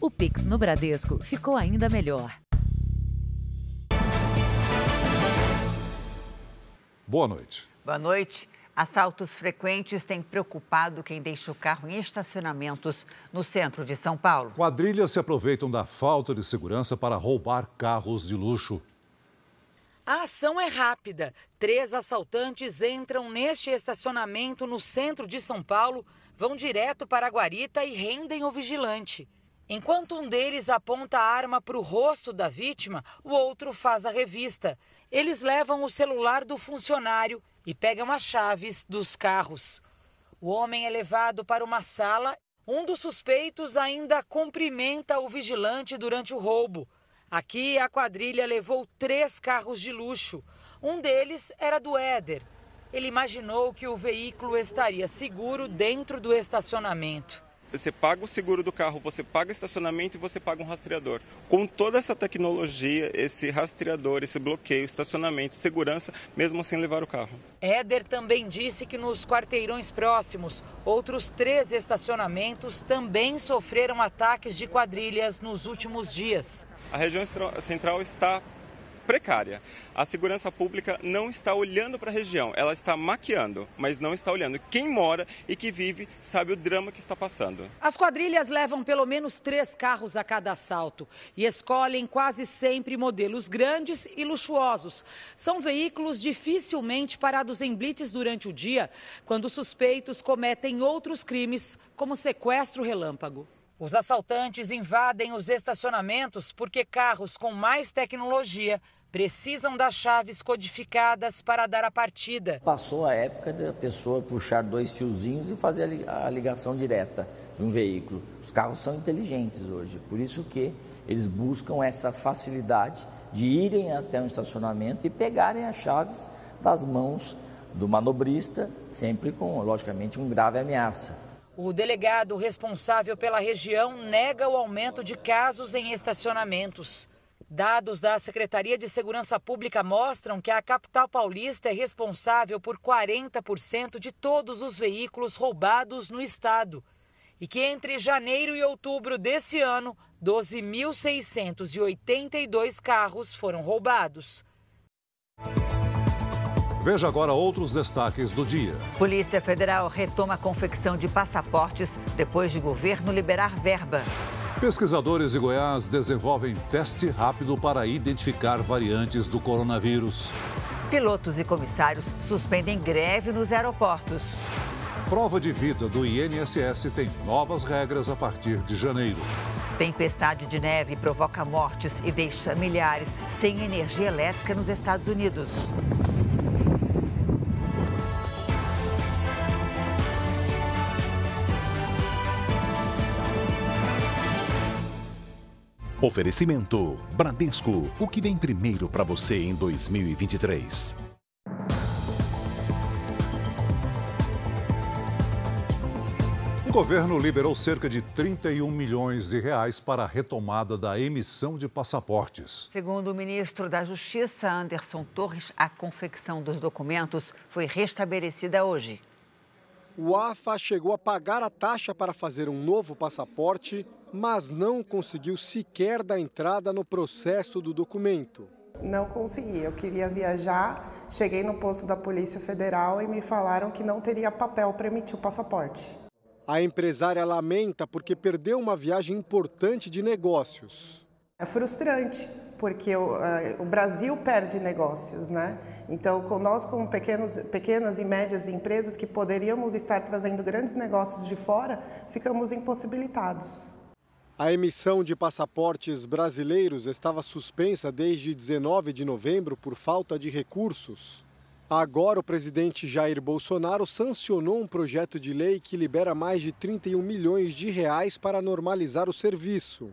O Pix no Bradesco ficou ainda melhor. Boa noite. Boa noite. Assaltos frequentes têm preocupado quem deixa o carro em estacionamentos no centro de São Paulo. Quadrilhas se aproveitam da falta de segurança para roubar carros de luxo. A ação é rápida. Três assaltantes entram neste estacionamento no centro de São Paulo, vão direto para a guarita e rendem o vigilante. Enquanto um deles aponta a arma para o rosto da vítima, o outro faz a revista. Eles levam o celular do funcionário e pegam as chaves dos carros. O homem é levado para uma sala. Um dos suspeitos ainda cumprimenta o vigilante durante o roubo. Aqui, a quadrilha levou três carros de luxo. Um deles era do Éder. Ele imaginou que o veículo estaria seguro dentro do estacionamento. Você paga o seguro do carro, você paga estacionamento e você paga um rastreador. Com toda essa tecnologia, esse rastreador, esse bloqueio, estacionamento, segurança, mesmo sem levar o carro. Éder também disse que nos quarteirões próximos, outros três estacionamentos também sofreram ataques de quadrilhas nos últimos dias a região central está precária. A segurança pública não está olhando para a região, ela está maquiando, mas não está olhando. Quem mora e que vive sabe o drama que está passando. As quadrilhas levam pelo menos três carros a cada assalto e escolhem quase sempre modelos grandes e luxuosos. São veículos dificilmente parados em blitz durante o dia, quando suspeitos cometem outros crimes, como sequestro relâmpago. Os assaltantes invadem os estacionamentos porque carros com mais tecnologia precisam das chaves codificadas para dar a partida. Passou a época da pessoa puxar dois fiozinhos e fazer a ligação direta de um veículo. Os carros são inteligentes hoje, por isso que eles buscam essa facilidade de irem até um estacionamento e pegarem as chaves das mãos do manobrista, sempre com, logicamente, um grave ameaça. O delegado responsável pela região nega o aumento de casos em estacionamentos. Dados da Secretaria de Segurança Pública mostram que a capital paulista é responsável por 40% de todos os veículos roubados no estado. E que entre janeiro e outubro desse ano, 12.682 carros foram roubados. Veja agora outros destaques do dia. Polícia Federal retoma a confecção de passaportes depois de governo liberar verba. Pesquisadores de Goiás desenvolvem teste rápido para identificar variantes do coronavírus. Pilotos e comissários suspendem greve nos aeroportos. Prova de vida do INSS tem novas regras a partir de janeiro. Tempestade de neve provoca mortes e deixa milhares sem energia elétrica nos Estados Unidos. Oferecimento Bradesco, o que vem primeiro para você em 2023. O governo liberou cerca de 31 milhões de reais para a retomada da emissão de passaportes. Segundo o ministro da Justiça, Anderson Torres, a confecção dos documentos foi restabelecida hoje. O AFA chegou a pagar a taxa para fazer um novo passaporte mas não conseguiu sequer dar entrada no processo do documento. Não consegui. Eu queria viajar, cheguei no posto da Polícia Federal e me falaram que não teria papel para emitir o passaporte. A empresária lamenta porque perdeu uma viagem importante de negócios. É frustrante, porque o, o Brasil perde negócios, né? Então, nós, como pequenos, pequenas e médias empresas que poderíamos estar trazendo grandes negócios de fora, ficamos impossibilitados. A emissão de passaportes brasileiros estava suspensa desde 19 de novembro por falta de recursos. Agora, o presidente Jair Bolsonaro sancionou um projeto de lei que libera mais de 31 milhões de reais para normalizar o serviço.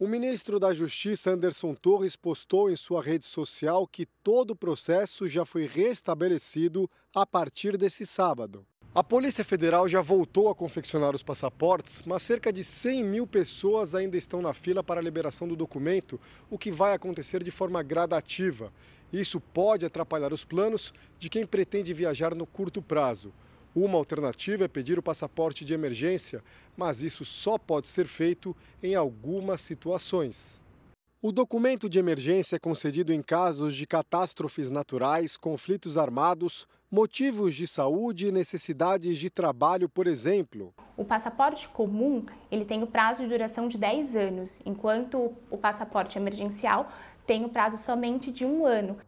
O ministro da Justiça, Anderson Torres, postou em sua rede social que todo o processo já foi restabelecido a partir desse sábado. A Polícia Federal já voltou a confeccionar os passaportes, mas cerca de 100 mil pessoas ainda estão na fila para a liberação do documento, o que vai acontecer de forma gradativa. Isso pode atrapalhar os planos de quem pretende viajar no curto prazo. Uma alternativa é pedir o passaporte de emergência, mas isso só pode ser feito em algumas situações. O documento de emergência é concedido em casos de catástrofes naturais, conflitos armados, motivos de saúde e necessidades de trabalho, por exemplo. O passaporte comum ele tem o prazo de duração de 10 anos, enquanto o passaporte emergencial tem o prazo somente de um ano.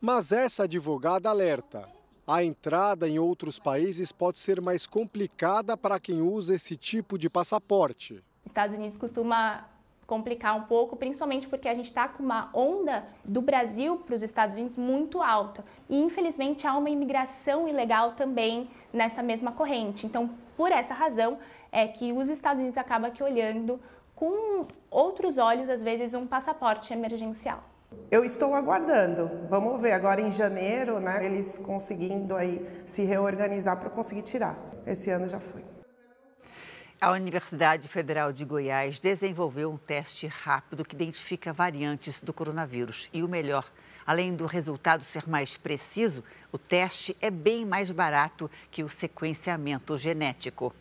Mas essa advogada alerta. A entrada em outros países pode ser mais complicada para quem usa esse tipo de passaporte. Estados Unidos costuma complicar um pouco, principalmente porque a gente está com uma onda do Brasil para os Estados Unidos muito alta. E infelizmente há uma imigração ilegal também nessa mesma corrente. Então, por essa razão, é que os Estados Unidos acabam aqui olhando com outros olhos, às vezes, um passaporte emergencial. Eu estou aguardando. Vamos ver agora em janeiro, né, eles conseguindo aí se reorganizar para conseguir tirar. Esse ano já foi. A Universidade Federal de Goiás desenvolveu um teste rápido que identifica variantes do coronavírus. E o melhor, além do resultado ser mais preciso, o teste é bem mais barato que o sequenciamento genético.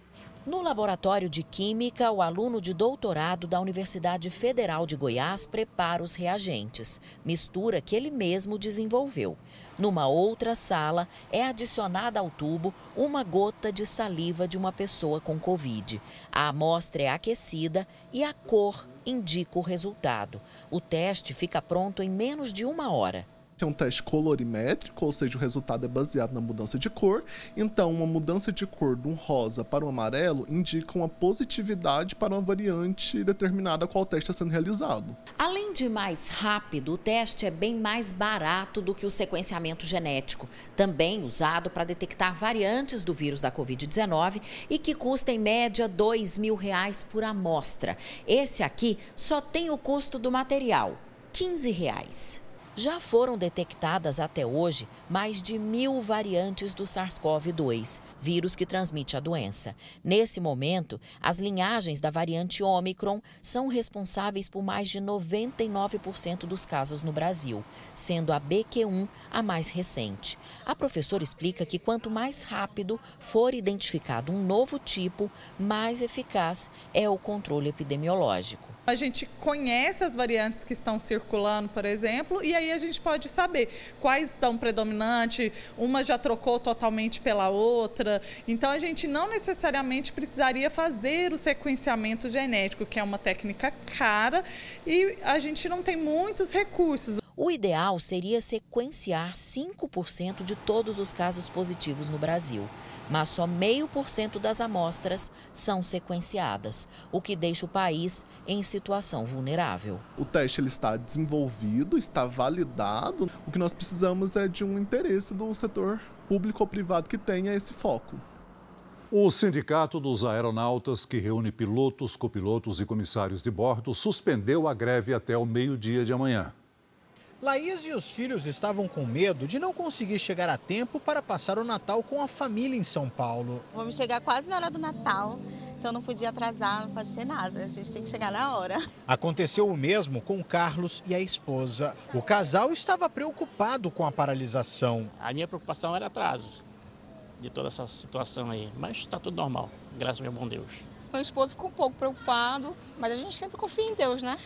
No laboratório de Química, o aluno de doutorado da Universidade Federal de Goiás prepara os reagentes, mistura que ele mesmo desenvolveu. Numa outra sala, é adicionada ao tubo uma gota de saliva de uma pessoa com Covid. A amostra é aquecida e a cor indica o resultado. O teste fica pronto em menos de uma hora é um teste colorimétrico, ou seja, o resultado é baseado na mudança de cor. Então, uma mudança de cor de um rosa para um amarelo indica uma positividade para uma variante determinada qual teste está sendo realizado. Além de mais rápido, o teste é bem mais barato do que o sequenciamento genético, também usado para detectar variantes do vírus da Covid-19 e que custa em média 2 mil reais por amostra. Esse aqui só tem o custo do material, 15 reais. Já foram detectadas até hoje mais de mil variantes do SARS-CoV-2, vírus que transmite a doença. Nesse momento, as linhagens da variante Omicron são responsáveis por mais de 99% dos casos no Brasil, sendo a BQ1 a mais recente. A professora explica que quanto mais rápido for identificado um novo tipo, mais eficaz é o controle epidemiológico. A gente conhece as variantes que estão circulando, por exemplo, e aí a gente pode saber quais estão predominantes, uma já trocou totalmente pela outra. Então a gente não necessariamente precisaria fazer o sequenciamento genético, que é uma técnica cara e a gente não tem muitos recursos. O ideal seria sequenciar 5% de todos os casos positivos no Brasil mas só meio por cento das amostras são sequenciadas, o que deixa o país em situação vulnerável. O teste ele está desenvolvido, está validado. O que nós precisamos é de um interesse do setor público ou privado que tenha esse foco. O Sindicato dos Aeronautas, que reúne pilotos, copilotos e comissários de bordo, suspendeu a greve até o meio-dia de amanhã. Laís e os filhos estavam com medo de não conseguir chegar a tempo para passar o Natal com a família em São Paulo. Vamos chegar quase na hora do Natal, então não podia atrasar, não pode ser nada. A gente tem que chegar na hora. Aconteceu o mesmo com o Carlos e a esposa. O casal estava preocupado com a paralisação. A minha preocupação era atraso de toda essa situação aí, mas está tudo normal, graças ao meu bom Deus. Meu esposo ficou um pouco preocupado, mas a gente sempre confia em Deus, né?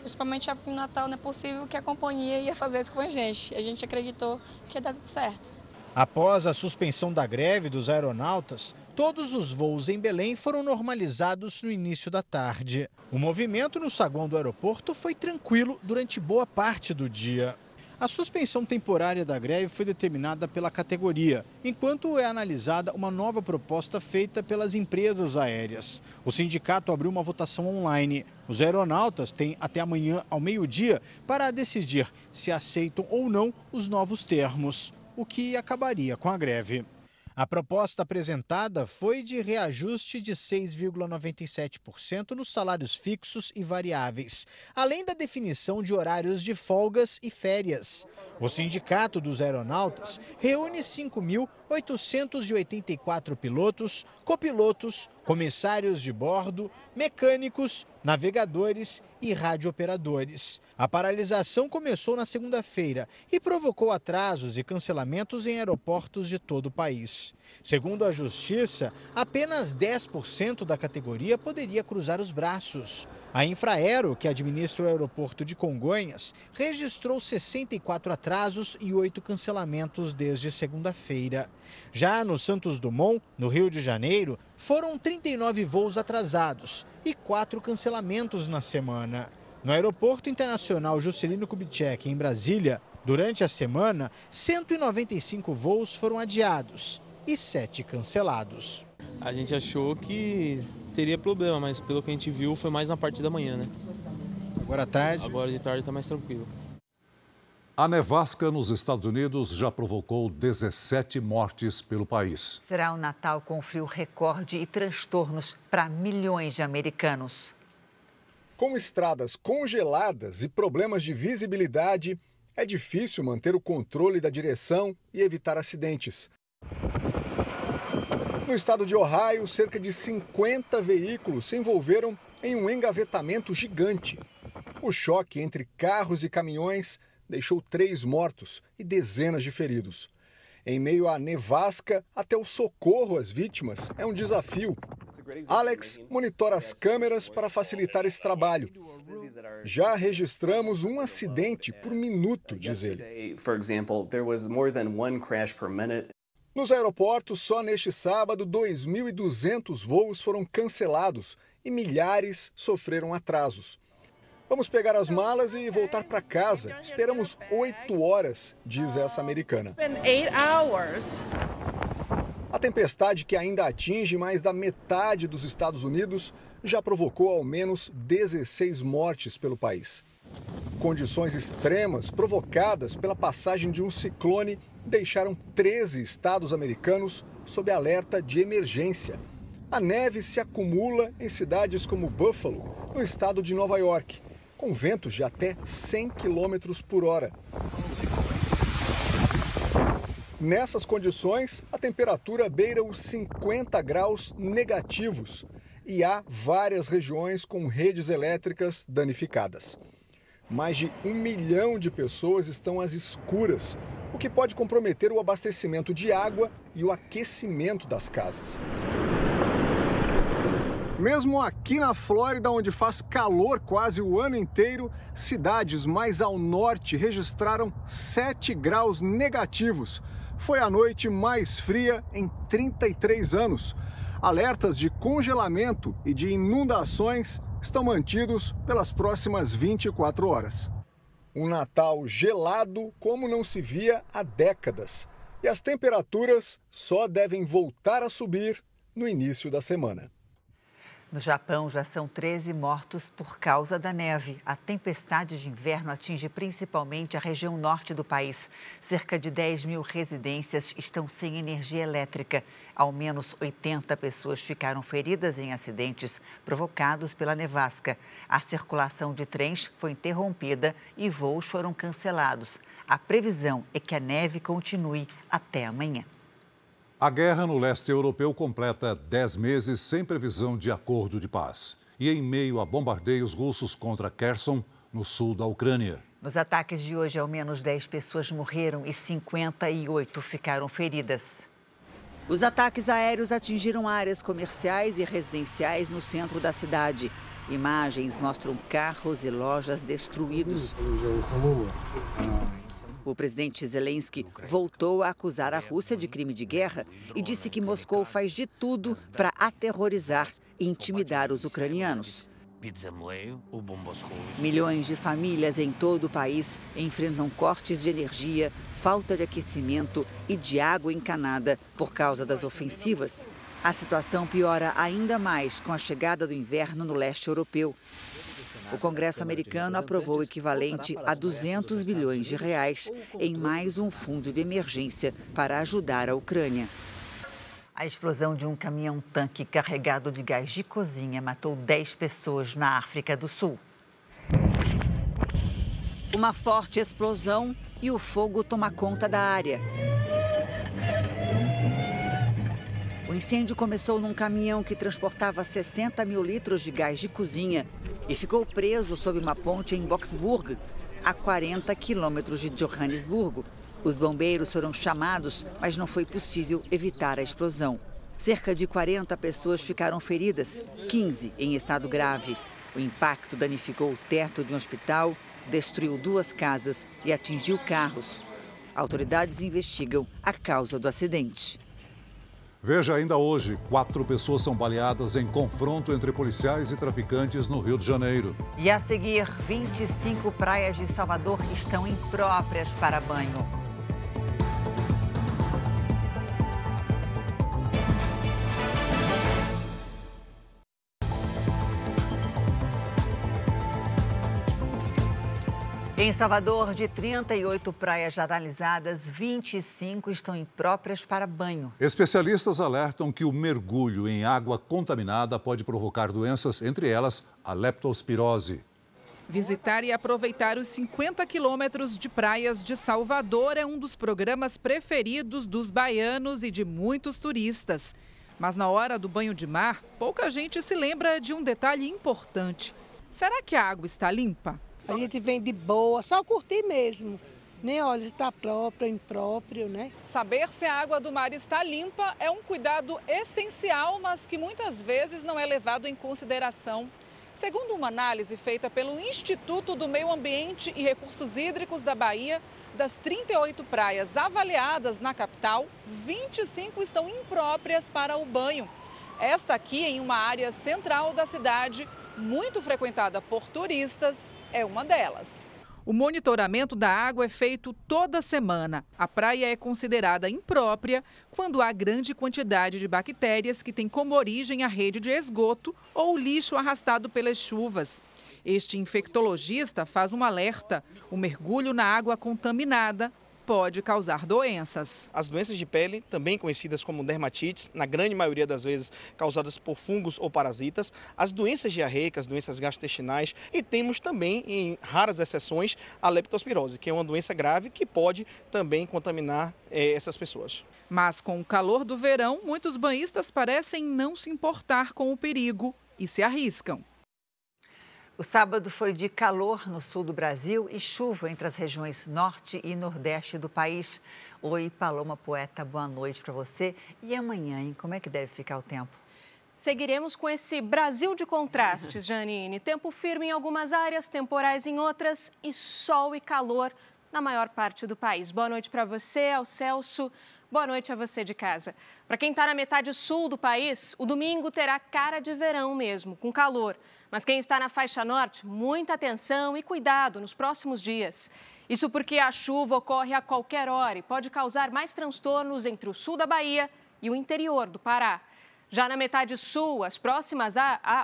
Principalmente no Natal não é possível que a companhia ia fazer isso com a gente. A gente acreditou que ia dar tudo certo. Após a suspensão da greve dos aeronautas, todos os voos em Belém foram normalizados no início da tarde. O movimento no saguão do aeroporto foi tranquilo durante boa parte do dia. A suspensão temporária da greve foi determinada pela categoria, enquanto é analisada uma nova proposta feita pelas empresas aéreas. O sindicato abriu uma votação online. Os aeronautas têm até amanhã ao meio-dia para decidir se aceitam ou não os novos termos, o que acabaria com a greve. A proposta apresentada foi de reajuste de 6,97% nos salários fixos e variáveis, além da definição de horários de folgas e férias. O Sindicato dos Aeronautas reúne 5.884 pilotos, copilotos, comissários de bordo, mecânicos, navegadores e radiooperadores. A paralisação começou na segunda-feira e provocou atrasos e cancelamentos em aeroportos de todo o país. Segundo a Justiça, apenas 10% da categoria poderia cruzar os braços. A Infraero, que administra o aeroporto de Congonhas, registrou 64 atrasos e 8 cancelamentos desde segunda-feira. Já no Santos Dumont, no Rio de Janeiro, foram 39 voos atrasados e 4 cancelamentos na semana. No Aeroporto Internacional Juscelino Kubitschek, em Brasília, durante a semana, 195 voos foram adiados e 7 cancelados. A gente achou que teria problema, mas pelo que a gente viu foi mais na parte da manhã, né? Agora à tarde? Agora de tarde está mais tranquilo. A nevasca nos Estados Unidos já provocou 17 mortes pelo país. Será um Natal com frio recorde e transtornos para milhões de americanos. Com estradas congeladas e problemas de visibilidade, é difícil manter o controle da direção e evitar acidentes. No estado de Ohio, cerca de 50 veículos se envolveram em um engavetamento gigante. O choque entre carros e caminhões deixou três mortos e dezenas de feridos. Em meio à nevasca, até o socorro às vítimas é um desafio. Alex monitora as câmeras para facilitar esse trabalho. Já registramos um acidente por minuto, diz ele. Nos aeroportos, só neste sábado, 2.200 voos foram cancelados e milhares sofreram atrasos. Vamos pegar as malas e voltar para casa. Esperamos oito horas, diz essa americana. A tempestade, que ainda atinge mais da metade dos Estados Unidos, já provocou ao menos 16 mortes pelo país. Condições extremas provocadas pela passagem de um ciclone deixaram 13 estados americanos sob alerta de emergência. A neve se acumula em cidades como Buffalo, no estado de Nova York, com ventos de até 100 km por hora. Nessas condições, a temperatura beira os 50 graus negativos e há várias regiões com redes elétricas danificadas. Mais de um milhão de pessoas estão às escuras, o que pode comprometer o abastecimento de água e o aquecimento das casas. Mesmo aqui na Flórida, onde faz calor quase o ano inteiro, cidades mais ao norte registraram 7 graus negativos. Foi a noite mais fria em 33 anos. Alertas de congelamento e de inundações estão mantidos pelas próximas 24 horas. Um Natal gelado como não se via há décadas. E as temperaturas só devem voltar a subir no início da semana. No Japão, já são 13 mortos por causa da neve. A tempestade de inverno atinge principalmente a região norte do país. Cerca de 10 mil residências estão sem energia elétrica. Ao menos 80 pessoas ficaram feridas em acidentes provocados pela nevasca. A circulação de trens foi interrompida e voos foram cancelados. A previsão é que a neve continue até amanhã. A guerra no leste europeu completa 10 meses sem previsão de acordo de paz. E em meio a bombardeios russos contra Kherson, no sul da Ucrânia. Nos ataques de hoje, ao menos 10 pessoas morreram e 58 ficaram feridas. Os ataques aéreos atingiram áreas comerciais e residenciais no centro da cidade. Imagens mostram carros e lojas destruídos. O presidente Zelensky voltou a acusar a Rússia de crime de guerra e disse que Moscou faz de tudo para aterrorizar e intimidar os ucranianos. Milhões de famílias em todo o país enfrentam cortes de energia, falta de aquecimento e de água encanada por causa das ofensivas. A situação piora ainda mais com a chegada do inverno no leste europeu. O Congresso americano aprovou o equivalente a 200 bilhões de reais em mais um fundo de emergência para ajudar a Ucrânia. A explosão de um caminhão-tanque carregado de gás de cozinha matou 10 pessoas na África do Sul. Uma forte explosão e o fogo toma conta da área. O incêndio começou num caminhão que transportava 60 mil litros de gás de cozinha e ficou preso sob uma ponte em Boxburg, a 40 quilômetros de Johannesburgo. Os bombeiros foram chamados, mas não foi possível evitar a explosão. Cerca de 40 pessoas ficaram feridas, 15 em estado grave. O impacto danificou o teto de um hospital, destruiu duas casas e atingiu carros. Autoridades investigam a causa do acidente. Veja ainda hoje, quatro pessoas são baleadas em confronto entre policiais e traficantes no Rio de Janeiro. E a seguir, 25 praias de Salvador estão impróprias para banho. Em Salvador, de 38 praias já analisadas, 25 estão impróprias para banho. Especialistas alertam que o mergulho em água contaminada pode provocar doenças, entre elas a leptospirose. Visitar e aproveitar os 50 quilômetros de praias de Salvador é um dos programas preferidos dos baianos e de muitos turistas. Mas na hora do banho de mar, pouca gente se lembra de um detalhe importante. Será que a água está limpa? A gente vem de boa, só curtir mesmo. Nem olha se está próprio, impróprio, né? Saber se a água do mar está limpa é um cuidado essencial, mas que muitas vezes não é levado em consideração. Segundo uma análise feita pelo Instituto do Meio Ambiente e Recursos Hídricos da Bahia, das 38 praias avaliadas na capital, 25 estão impróprias para o banho. Esta aqui em uma área central da cidade, muito frequentada por turistas, é uma delas. O monitoramento da água é feito toda semana. A praia é considerada imprópria quando há grande quantidade de bactérias que têm como origem a rede de esgoto ou o lixo arrastado pelas chuvas. Este infectologista faz um alerta: o mergulho na água contaminada pode causar doenças. As doenças de pele, também conhecidas como dermatites, na grande maioria das vezes causadas por fungos ou parasitas, as doenças diarreicas, doenças gastrointestinais e temos também, em raras exceções, a leptospirose, que é uma doença grave que pode também contaminar eh, essas pessoas. Mas com o calor do verão, muitos banhistas parecem não se importar com o perigo e se arriscam. O sábado foi de calor no sul do Brasil e chuva entre as regiões norte e nordeste do país. Oi, Paloma Poeta, boa noite para você. E amanhã, hein? Como é que deve ficar o tempo? Seguiremos com esse Brasil de contrastes, Janine. Tempo firme em algumas áreas, temporais em outras e sol e calor na maior parte do país. Boa noite para você, ao Celso. Boa noite a você de casa. Para quem está na metade sul do país, o domingo terá cara de verão mesmo, com calor. Mas quem está na faixa norte, muita atenção e cuidado nos próximos dias. Isso porque a chuva ocorre a qualquer hora e pode causar mais transtornos entre o sul da Bahia e o interior do Pará. Já na metade sul, as próximas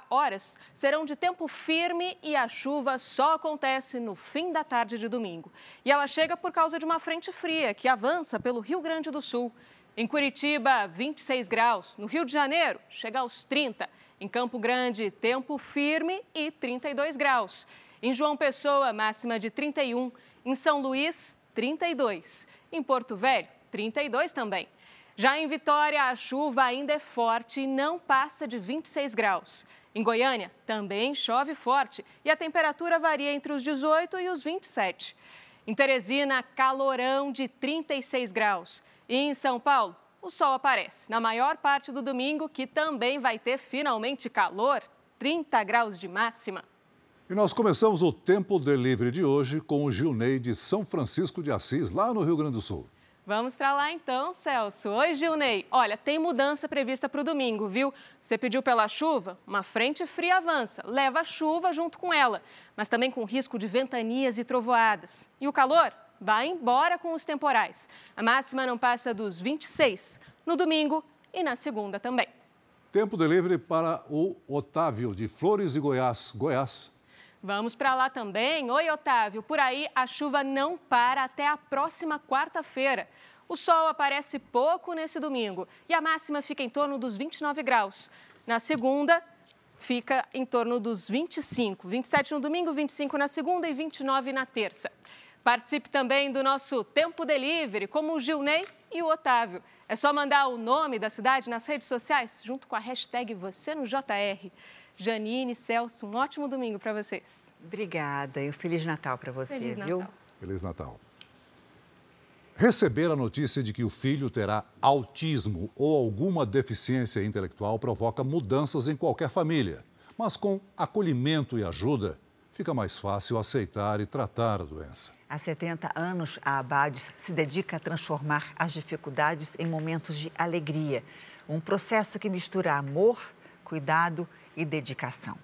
horas serão de tempo firme e a chuva só acontece no fim da tarde de domingo. E ela chega por causa de uma frente fria que avança pelo Rio Grande do Sul. Em Curitiba, 26 graus. No Rio de Janeiro, chega aos 30. Em Campo Grande, tempo firme e 32 graus. Em João Pessoa, máxima de 31. Em São Luís, 32. Em Porto Velho, 32 também. Já em Vitória, a chuva ainda é forte e não passa de 26 graus. Em Goiânia, também chove forte e a temperatura varia entre os 18 e os 27. Em Teresina, calorão de 36 graus. E em São Paulo, o sol aparece na maior parte do domingo, que também vai ter finalmente calor, 30 graus de máxima. E nós começamos o Tempo Delivery de hoje com o Gilney de São Francisco de Assis, lá no Rio Grande do Sul. Vamos para lá então, Celso. Oi, Gilney. Olha, tem mudança prevista para o domingo, viu? Você pediu pela chuva? Uma frente fria avança, leva a chuva junto com ela, mas também com risco de ventanias e trovoadas. E o calor? Vai embora com os temporais. A máxima não passa dos 26 no domingo e na segunda também. Tempo delivery para o Otávio, de Flores e Goiás. Goiás. Vamos para lá também. Oi, Otávio. Por aí, a chuva não para até a próxima quarta-feira. O sol aparece pouco nesse domingo e a máxima fica em torno dos 29 graus. Na segunda, fica em torno dos 25. 27 no domingo, 25 na segunda e 29 na terça. Participe também do nosso Tempo Delivery, como o Gilney e o Otávio. É só mandar o nome da cidade nas redes sociais, junto com a hashtag Você no JR. Janine, Celso, um ótimo domingo para vocês. Obrigada e um Feliz Natal para você, Feliz viu? Natal. Feliz Natal. Receber a notícia de que o filho terá autismo ou alguma deficiência intelectual provoca mudanças em qualquer família. Mas com acolhimento e ajuda, fica mais fácil aceitar e tratar a doença. Há 70 anos, a Abades se dedica a transformar as dificuldades em momentos de alegria. Um processo que mistura amor, cuidado e dedicação.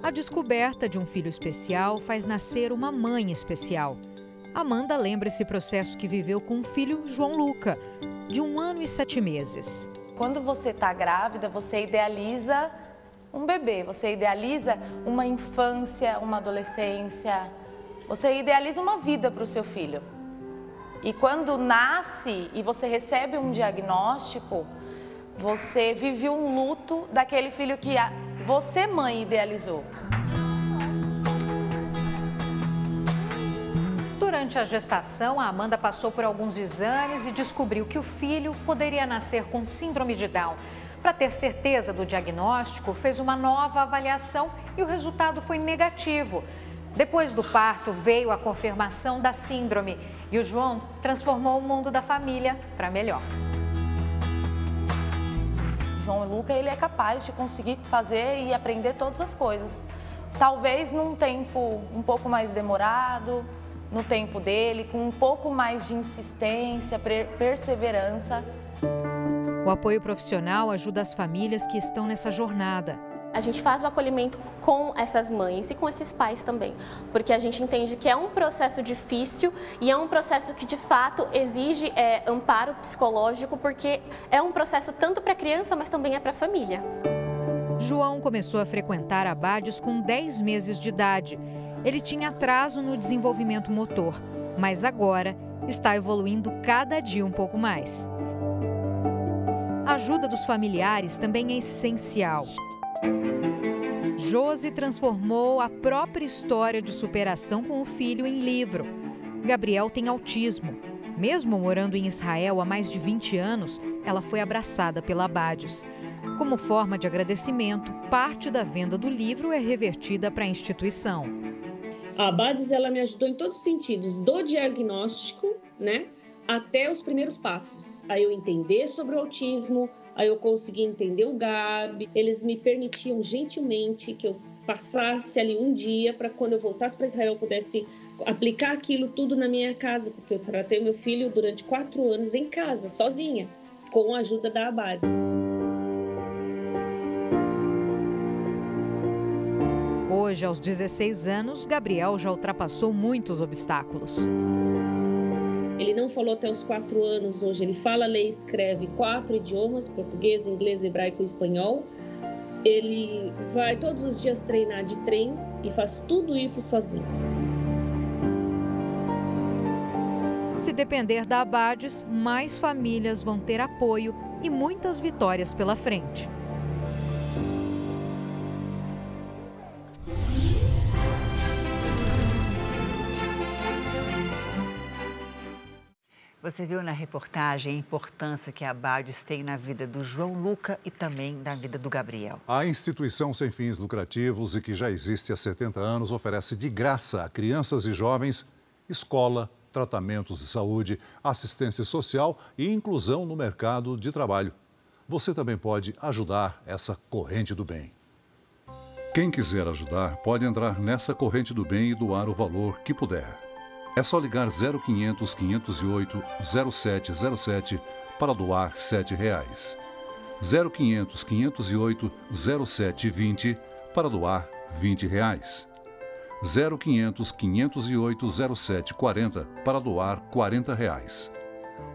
A descoberta de um filho especial faz nascer uma mãe especial. Amanda lembra esse processo que viveu com o filho João Luca, de um ano e sete meses. Quando você está grávida, você idealiza um bebê, você idealiza uma infância, uma adolescência, você idealiza uma vida para o seu filho. E quando nasce e você recebe um diagnóstico, você vive um luto daquele filho que você, mãe, idealizou. Durante a gestação, a Amanda passou por alguns exames e descobriu que o filho poderia nascer com síndrome de Down. Para ter certeza do diagnóstico, fez uma nova avaliação e o resultado foi negativo. Depois do parto, veio a confirmação da síndrome e o João transformou o mundo da família para melhor. João Luca ele é capaz de conseguir fazer e aprender todas as coisas. Talvez num tempo um pouco mais demorado, no tempo dele, com um pouco mais de insistência, perseverança. O apoio profissional ajuda as famílias que estão nessa jornada. A gente faz o acolhimento com essas mães e com esses pais também, porque a gente entende que é um processo difícil e é um processo que de fato exige é, amparo psicológico, porque é um processo tanto para a criança, mas também é para a família. João começou a frequentar abades com 10 meses de idade. Ele tinha atraso no desenvolvimento motor, mas agora está evoluindo cada dia um pouco mais. A ajuda dos familiares também é essencial. Josi transformou a própria história de superação com o filho em livro. Gabriel tem autismo. Mesmo morando em Israel há mais de 20 anos, ela foi abraçada pela Abades. Como forma de agradecimento, parte da venda do livro é revertida para a instituição. A Abades ela me ajudou em todos os sentidos, do diagnóstico, né, até os primeiros passos. Aí eu entender sobre o autismo, aí eu consegui entender o GAB. Eles me permitiam gentilmente que eu passasse ali um dia para quando eu voltasse para Israel eu pudesse aplicar aquilo tudo na minha casa, porque eu tratei meu filho durante quatro anos em casa, sozinha, com a ajuda da Abades. Hoje, aos 16 anos, Gabriel já ultrapassou muitos obstáculos. Ele não falou até os quatro anos, hoje ele fala, lê e escreve quatro idiomas, português, inglês, hebraico e espanhol. Ele vai todos os dias treinar de trem e faz tudo isso sozinho. Se depender da Abades, mais famílias vão ter apoio e muitas vitórias pela frente. Você viu na reportagem a importância que a Abades tem na vida do João Luca e também na vida do Gabriel. A instituição sem fins lucrativos e que já existe há 70 anos oferece de graça a crianças e jovens escola, tratamentos de saúde, assistência social e inclusão no mercado de trabalho. Você também pode ajudar essa corrente do bem. Quem quiser ajudar pode entrar nessa corrente do bem e doar o valor que puder. É só ligar 0500 508 0707 para doar 7 reais. 0500 508 0720 para doar 20 reais. 0500 508 0740 para doar 40 reais.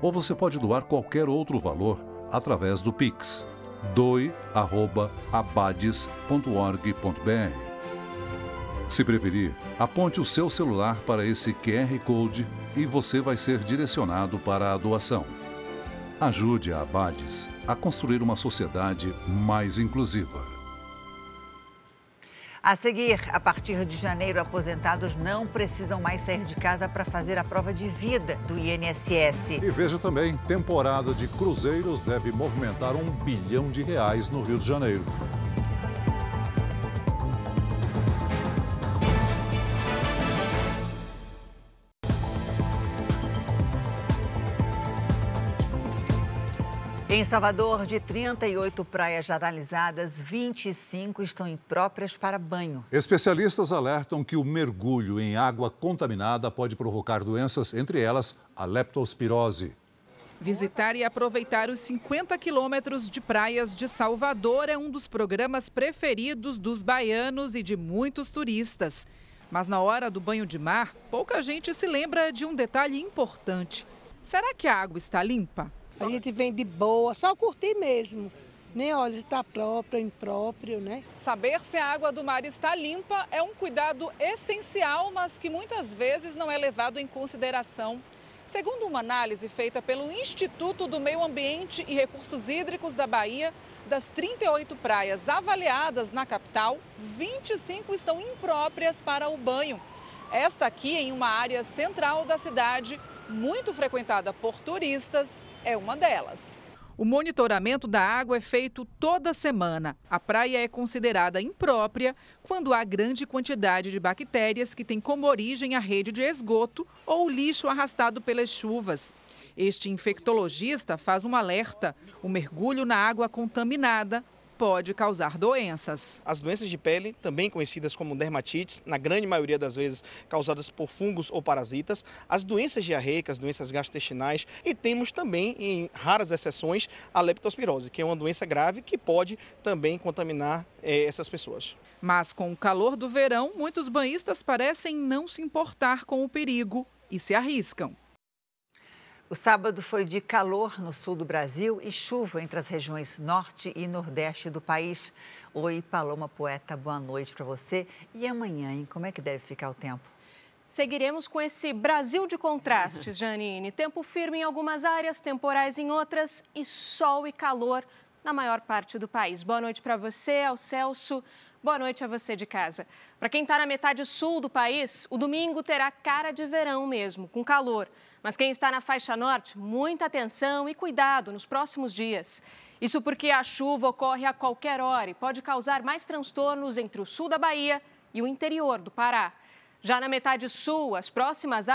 Ou você pode doar qualquer outro valor através do Pix doe@abades.org.br. Se preferir, aponte o seu celular para esse QR Code e você vai ser direcionado para a doação. Ajude a Abades a construir uma sociedade mais inclusiva. A seguir, a partir de janeiro, aposentados não precisam mais sair de casa para fazer a prova de vida do INSS. E veja também, temporada de cruzeiros deve movimentar um bilhão de reais no Rio de Janeiro. Em Salvador, de 38 praias analisadas, 25 estão impróprias para banho. Especialistas alertam que o mergulho em água contaminada pode provocar doenças, entre elas a leptospirose. Visitar e aproveitar os 50 quilômetros de praias de Salvador é um dos programas preferidos dos baianos e de muitos turistas. Mas na hora do banho de mar, pouca gente se lembra de um detalhe importante. Será que a água está limpa? A gente vem de boa, só curtir mesmo. Nem olha se está próprio, impróprio, né? Saber se a água do mar está limpa é um cuidado essencial, mas que muitas vezes não é levado em consideração. Segundo uma análise feita pelo Instituto do Meio Ambiente e Recursos Hídricos da Bahia, das 38 praias avaliadas na capital, 25 estão impróprias para o banho. Esta aqui, em uma área central da cidade, muito frequentada por turistas, é uma delas. O monitoramento da água é feito toda semana. A praia é considerada imprópria quando há grande quantidade de bactérias que têm como origem a rede de esgoto ou lixo arrastado pelas chuvas. Este infectologista faz um alerta: o mergulho na água contaminada pode causar doenças. As doenças de pele, também conhecidas como dermatites, na grande maioria das vezes causadas por fungos ou parasitas, as doenças diarreicas, doenças gastrointestinais e temos também, em raras exceções, a leptospirose, que é uma doença grave que pode também contaminar eh, essas pessoas. Mas com o calor do verão, muitos banhistas parecem não se importar com o perigo e se arriscam. O sábado foi de calor no sul do Brasil e chuva entre as regiões norte e nordeste do país. Oi, Paloma Poeta, boa noite para você. E amanhã, hein? Como é que deve ficar o tempo? Seguiremos com esse Brasil de contrastes, Janine. Tempo firme em algumas áreas, temporais em outras e sol e calor na maior parte do país. Boa noite para você, ao Celso. Boa noite a você de casa. Para quem está na metade sul do país, o domingo terá cara de verão mesmo, com calor. Mas quem está na faixa norte, muita atenção e cuidado nos próximos dias. Isso porque a chuva ocorre a qualquer hora e pode causar mais transtornos entre o sul da Bahia e o interior do Pará. Já na metade sul, as próximas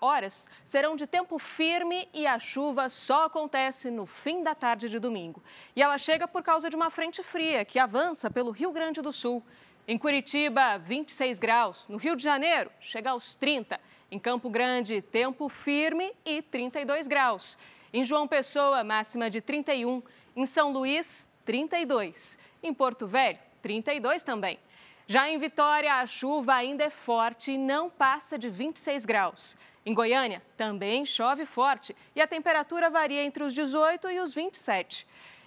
horas serão de tempo firme e a chuva só acontece no fim da tarde de domingo. E ela chega por causa de uma frente fria que avança pelo Rio Grande do Sul. Em Curitiba, 26 graus. No Rio de Janeiro, chega aos 30. Em Campo Grande, tempo firme e 32 graus. Em João Pessoa, máxima de 31. Em São Luís, 32. Em Porto Velho, 32 também. Já em Vitória, a chuva ainda é forte e não passa de 26 graus. Em Goiânia, também chove forte e a temperatura varia entre os 18 e os 27.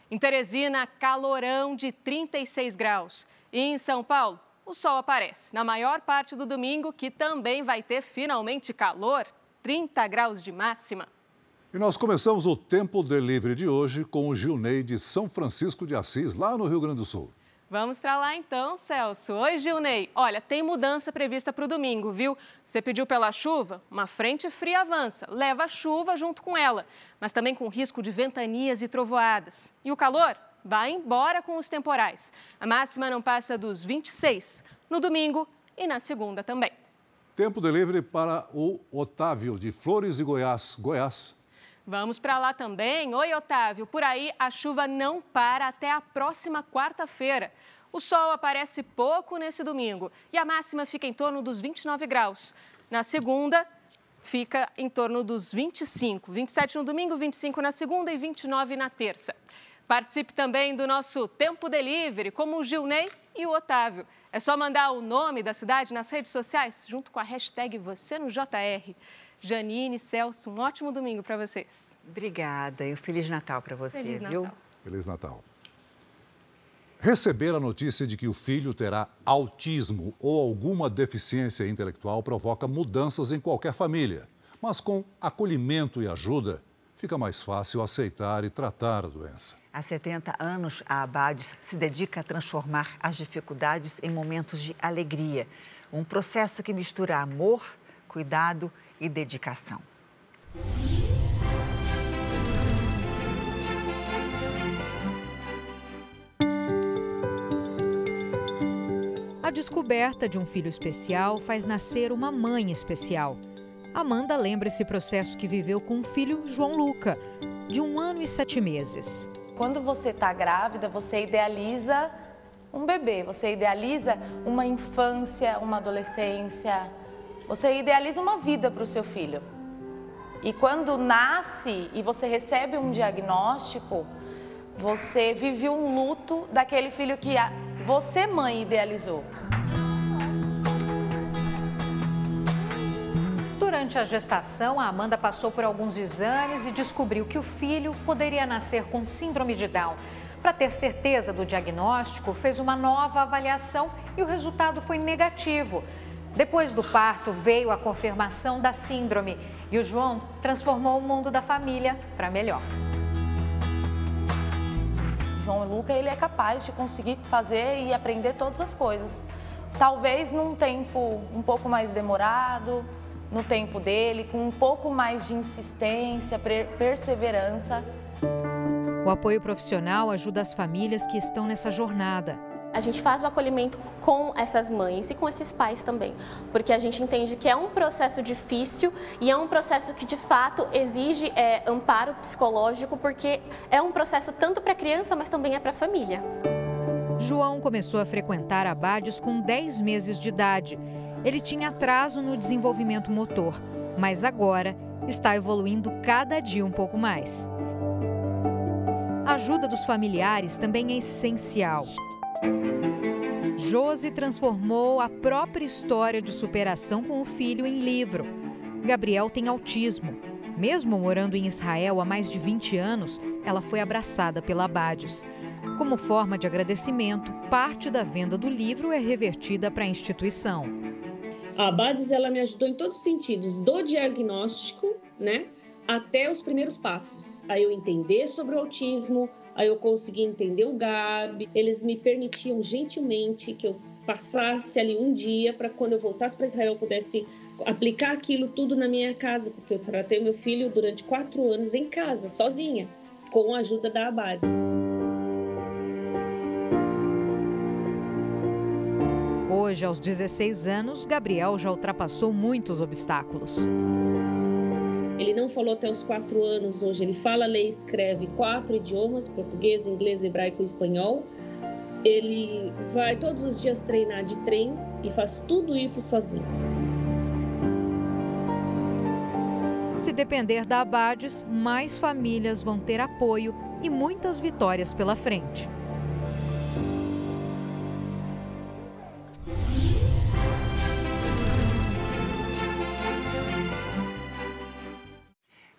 Em Teresina, calorão de 36 graus. E em São Paulo, o sol aparece na maior parte do domingo, que também vai ter finalmente calor, 30 graus de máxima. E nós começamos o Tempo Delivery de hoje com o Gilney de São Francisco de Assis, lá no Rio Grande do Sul. Vamos para lá então, Celso. Oi, Gilney. Olha, tem mudança prevista para o domingo, viu? Você pediu pela chuva? Uma frente fria avança, leva a chuva junto com ela, mas também com risco de ventanias e trovoadas. E o calor? Vai embora com os temporais. A máxima não passa dos 26 no domingo e na segunda também. Tempo delivery para o Otávio de Flores e Goiás. Goiás. Vamos para lá também. Oi, Otávio. Por aí a chuva não para até a próxima quarta-feira. O sol aparece pouco nesse domingo e a máxima fica em torno dos 29 graus. Na segunda, fica em torno dos 25. 27 no domingo, 25 na segunda e 29 na terça. Participe também do nosso Tempo Delivery, como o Gilney e o Otávio. É só mandar o nome da cidade nas redes sociais, junto com a hashtag Você no JR. Janine, Celso, um ótimo domingo para vocês. Obrigada e um Feliz Natal para você, Feliz viu? Natal. Feliz Natal. Receber a notícia de que o filho terá autismo ou alguma deficiência intelectual provoca mudanças em qualquer família. Mas com acolhimento e ajuda, fica mais fácil aceitar e tratar a doença. Há 70 anos, a Abades se dedica a transformar as dificuldades em momentos de alegria. Um processo que mistura amor, cuidado e dedicação. A descoberta de um filho especial faz nascer uma mãe especial. Amanda lembra esse processo que viveu com o filho João Luca, de um ano e sete meses. Quando você está grávida, você idealiza um bebê, você idealiza uma infância, uma adolescência, você idealiza uma vida para o seu filho. E quando nasce e você recebe um diagnóstico, você vive um luto daquele filho que você, mãe, idealizou. Durante a gestação, a Amanda passou por alguns exames e descobriu que o filho poderia nascer com síndrome de Down. Para ter certeza do diagnóstico, fez uma nova avaliação e o resultado foi negativo. Depois do parto, veio a confirmação da síndrome e o João transformou o mundo da família para melhor. João Luca ele é capaz de conseguir fazer e aprender todas as coisas. Talvez num tempo um pouco mais demorado, no tempo dele, com um pouco mais de insistência, perseverança. O apoio profissional ajuda as famílias que estão nessa jornada. A gente faz o acolhimento com essas mães e com esses pais também, porque a gente entende que é um processo difícil e é um processo que de fato exige é, amparo psicológico, porque é um processo tanto para a criança, mas também é para a família. João começou a frequentar abades com 10 meses de idade. Ele tinha atraso no desenvolvimento motor, mas agora está evoluindo cada dia um pouco mais. A ajuda dos familiares também é essencial. Josi transformou a própria história de superação com o filho em livro. Gabriel tem autismo. Mesmo morando em Israel há mais de 20 anos, ela foi abraçada pela Abades. Como forma de agradecimento, parte da venda do livro é revertida para a instituição. A Abades ela me ajudou em todos os sentidos, do diagnóstico, né, até os primeiros passos. Aí eu entender sobre o autismo, aí eu consegui entender o GAB. Eles me permitiam gentilmente que eu passasse ali um dia para quando eu voltasse para Israel eu pudesse aplicar aquilo tudo na minha casa, porque eu tratei meu filho durante quatro anos em casa, sozinha, com a ajuda da Abades. Hoje, aos 16 anos, Gabriel já ultrapassou muitos obstáculos. Ele não falou até os quatro anos, hoje ele fala, lê e escreve quatro idiomas, português, inglês, hebraico e espanhol. Ele vai todos os dias treinar de trem e faz tudo isso sozinho. Se depender da Abades, mais famílias vão ter apoio e muitas vitórias pela frente.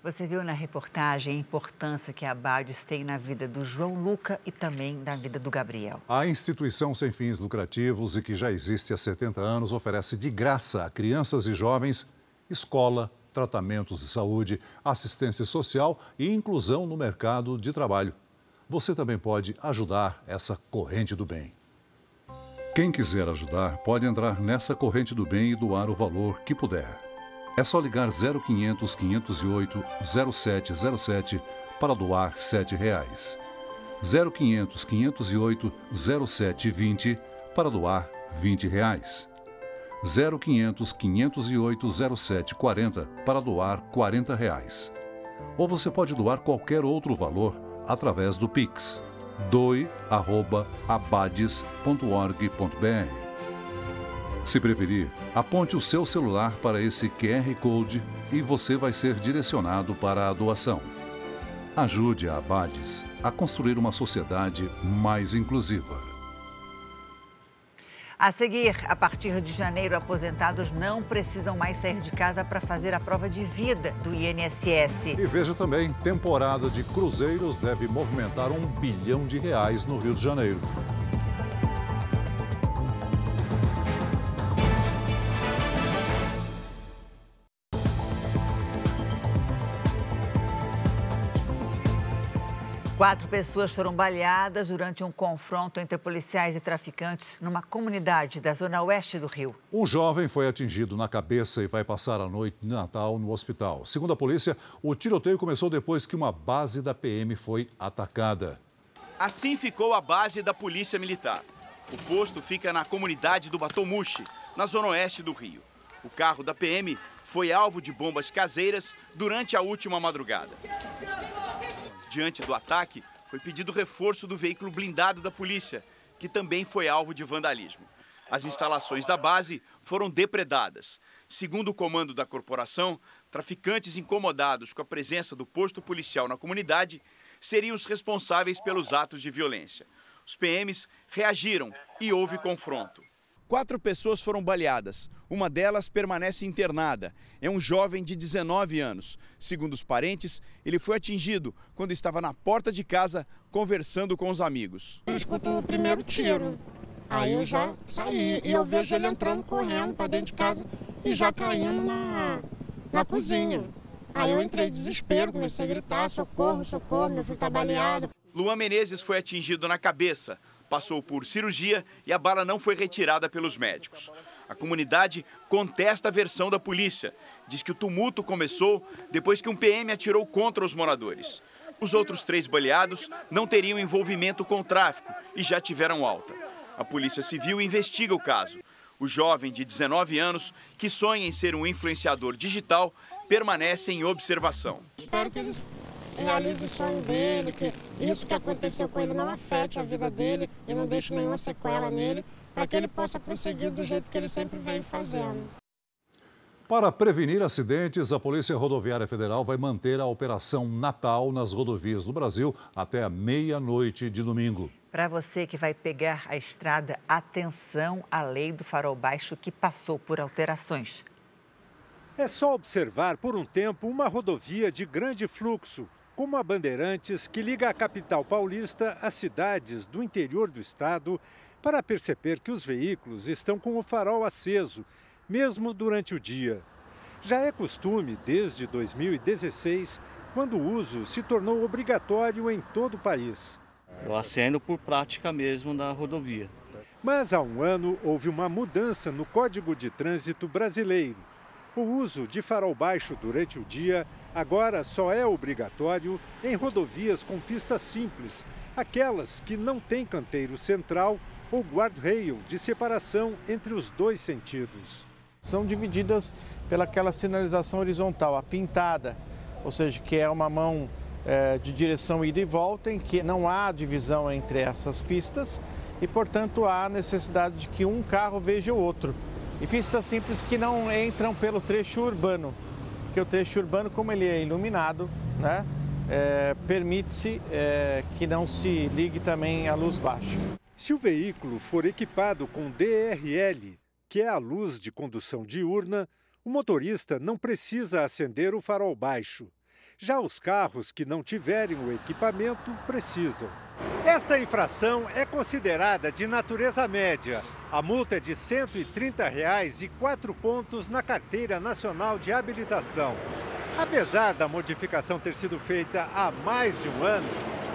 Você viu na reportagem a importância que a Abades tem na vida do João Luca e também na vida do Gabriel. A instituição sem fins lucrativos e que já existe há 70 anos oferece de graça a crianças e jovens escola, tratamentos de saúde, assistência social e inclusão no mercado de trabalho. Você também pode ajudar essa corrente do bem. Quem quiser ajudar pode entrar nessa corrente do bem e doar o valor que puder. É só ligar 0500 508 0707 para doar 7 reais. 0500 508 0720 para doar 20 reais. 0500 508 0740 para doar 40 reais. Ou você pode doar qualquer outro valor através do Pix doe@abades.org.br. Se preferir, aponte o seu celular para esse QR Code e você vai ser direcionado para a doação. Ajude a Abades a construir uma sociedade mais inclusiva. A seguir, a partir de janeiro, aposentados não precisam mais sair de casa para fazer a prova de vida do INSS. E veja também, temporada de cruzeiros deve movimentar um bilhão de reais no Rio de Janeiro. Quatro pessoas foram baleadas durante um confronto entre policiais e traficantes numa comunidade da zona oeste do Rio. Um jovem foi atingido na cabeça e vai passar a noite de Natal no hospital. Segundo a polícia, o tiroteio começou depois que uma base da PM foi atacada. Assim ficou a base da Polícia Militar. O posto fica na comunidade do Batomushi, na zona oeste do Rio. O carro da PM foi alvo de bombas caseiras durante a última madrugada. Diante do ataque, foi pedido reforço do veículo blindado da polícia, que também foi alvo de vandalismo. As instalações da base foram depredadas. Segundo o comando da corporação, traficantes incomodados com a presença do posto policial na comunidade seriam os responsáveis pelos atos de violência. Os PMs reagiram e houve confronto. Quatro pessoas foram baleadas. Uma delas permanece internada. É um jovem de 19 anos. Segundo os parentes, ele foi atingido quando estava na porta de casa conversando com os amigos. Eu escuto o primeiro tiro. Aí eu já saí e eu vejo ele entrando correndo para dentro de casa e já caindo na, na cozinha. Aí eu entrei em desespero, comecei a gritar: socorro, socorro, meu filho está baleado. Luan Menezes foi atingido na cabeça passou por cirurgia e a bala não foi retirada pelos médicos. A comunidade contesta a versão da polícia. Diz que o tumulto começou depois que um PM atirou contra os moradores. Os outros três baleados não teriam envolvimento com o tráfico e já tiveram alta. A Polícia Civil investiga o caso. O jovem de 19 anos, que sonha em ser um influenciador digital, permanece em observação. Espero que eles realize o sonho dele, que isso que aconteceu com ele não afete a vida dele e não deixe nenhuma sequela nele, para que ele possa prosseguir do jeito que ele sempre veio fazendo. Para prevenir acidentes, a Polícia Rodoviária Federal vai manter a Operação Natal nas rodovias do Brasil até a meia-noite de domingo. Para você que vai pegar a estrada, atenção à lei do farol baixo que passou por alterações. É só observar por um tempo uma rodovia de grande fluxo, como a Bandeirantes, que liga a capital paulista às cidades do interior do estado, para perceber que os veículos estão com o farol aceso, mesmo durante o dia. Já é costume desde 2016, quando o uso se tornou obrigatório em todo o país. Eu acendo por prática mesmo na rodovia. Mas há um ano houve uma mudança no Código de Trânsito brasileiro o uso de farol baixo durante o dia agora só é obrigatório em rodovias com pista simples, aquelas que não têm canteiro central ou guardrail de separação entre os dois sentidos. São divididas pelaquela sinalização horizontal, a pintada, ou seja, que é uma mão é, de direção ida e volta, em que não há divisão entre essas pistas e, portanto, há necessidade de que um carro veja o outro e pistas simples que não entram pelo trecho urbano, porque o trecho urbano, como ele é iluminado, né, é, permite-se é, que não se ligue também a luz baixa. Se o veículo for equipado com DRL, que é a luz de condução diurna, o motorista não precisa acender o farol baixo. Já os carros que não tiverem o equipamento precisam. Esta infração é considerada de natureza média. A multa é de 130 reais e quatro pontos na Carteira Nacional de Habilitação. Apesar da modificação ter sido feita há mais de um ano,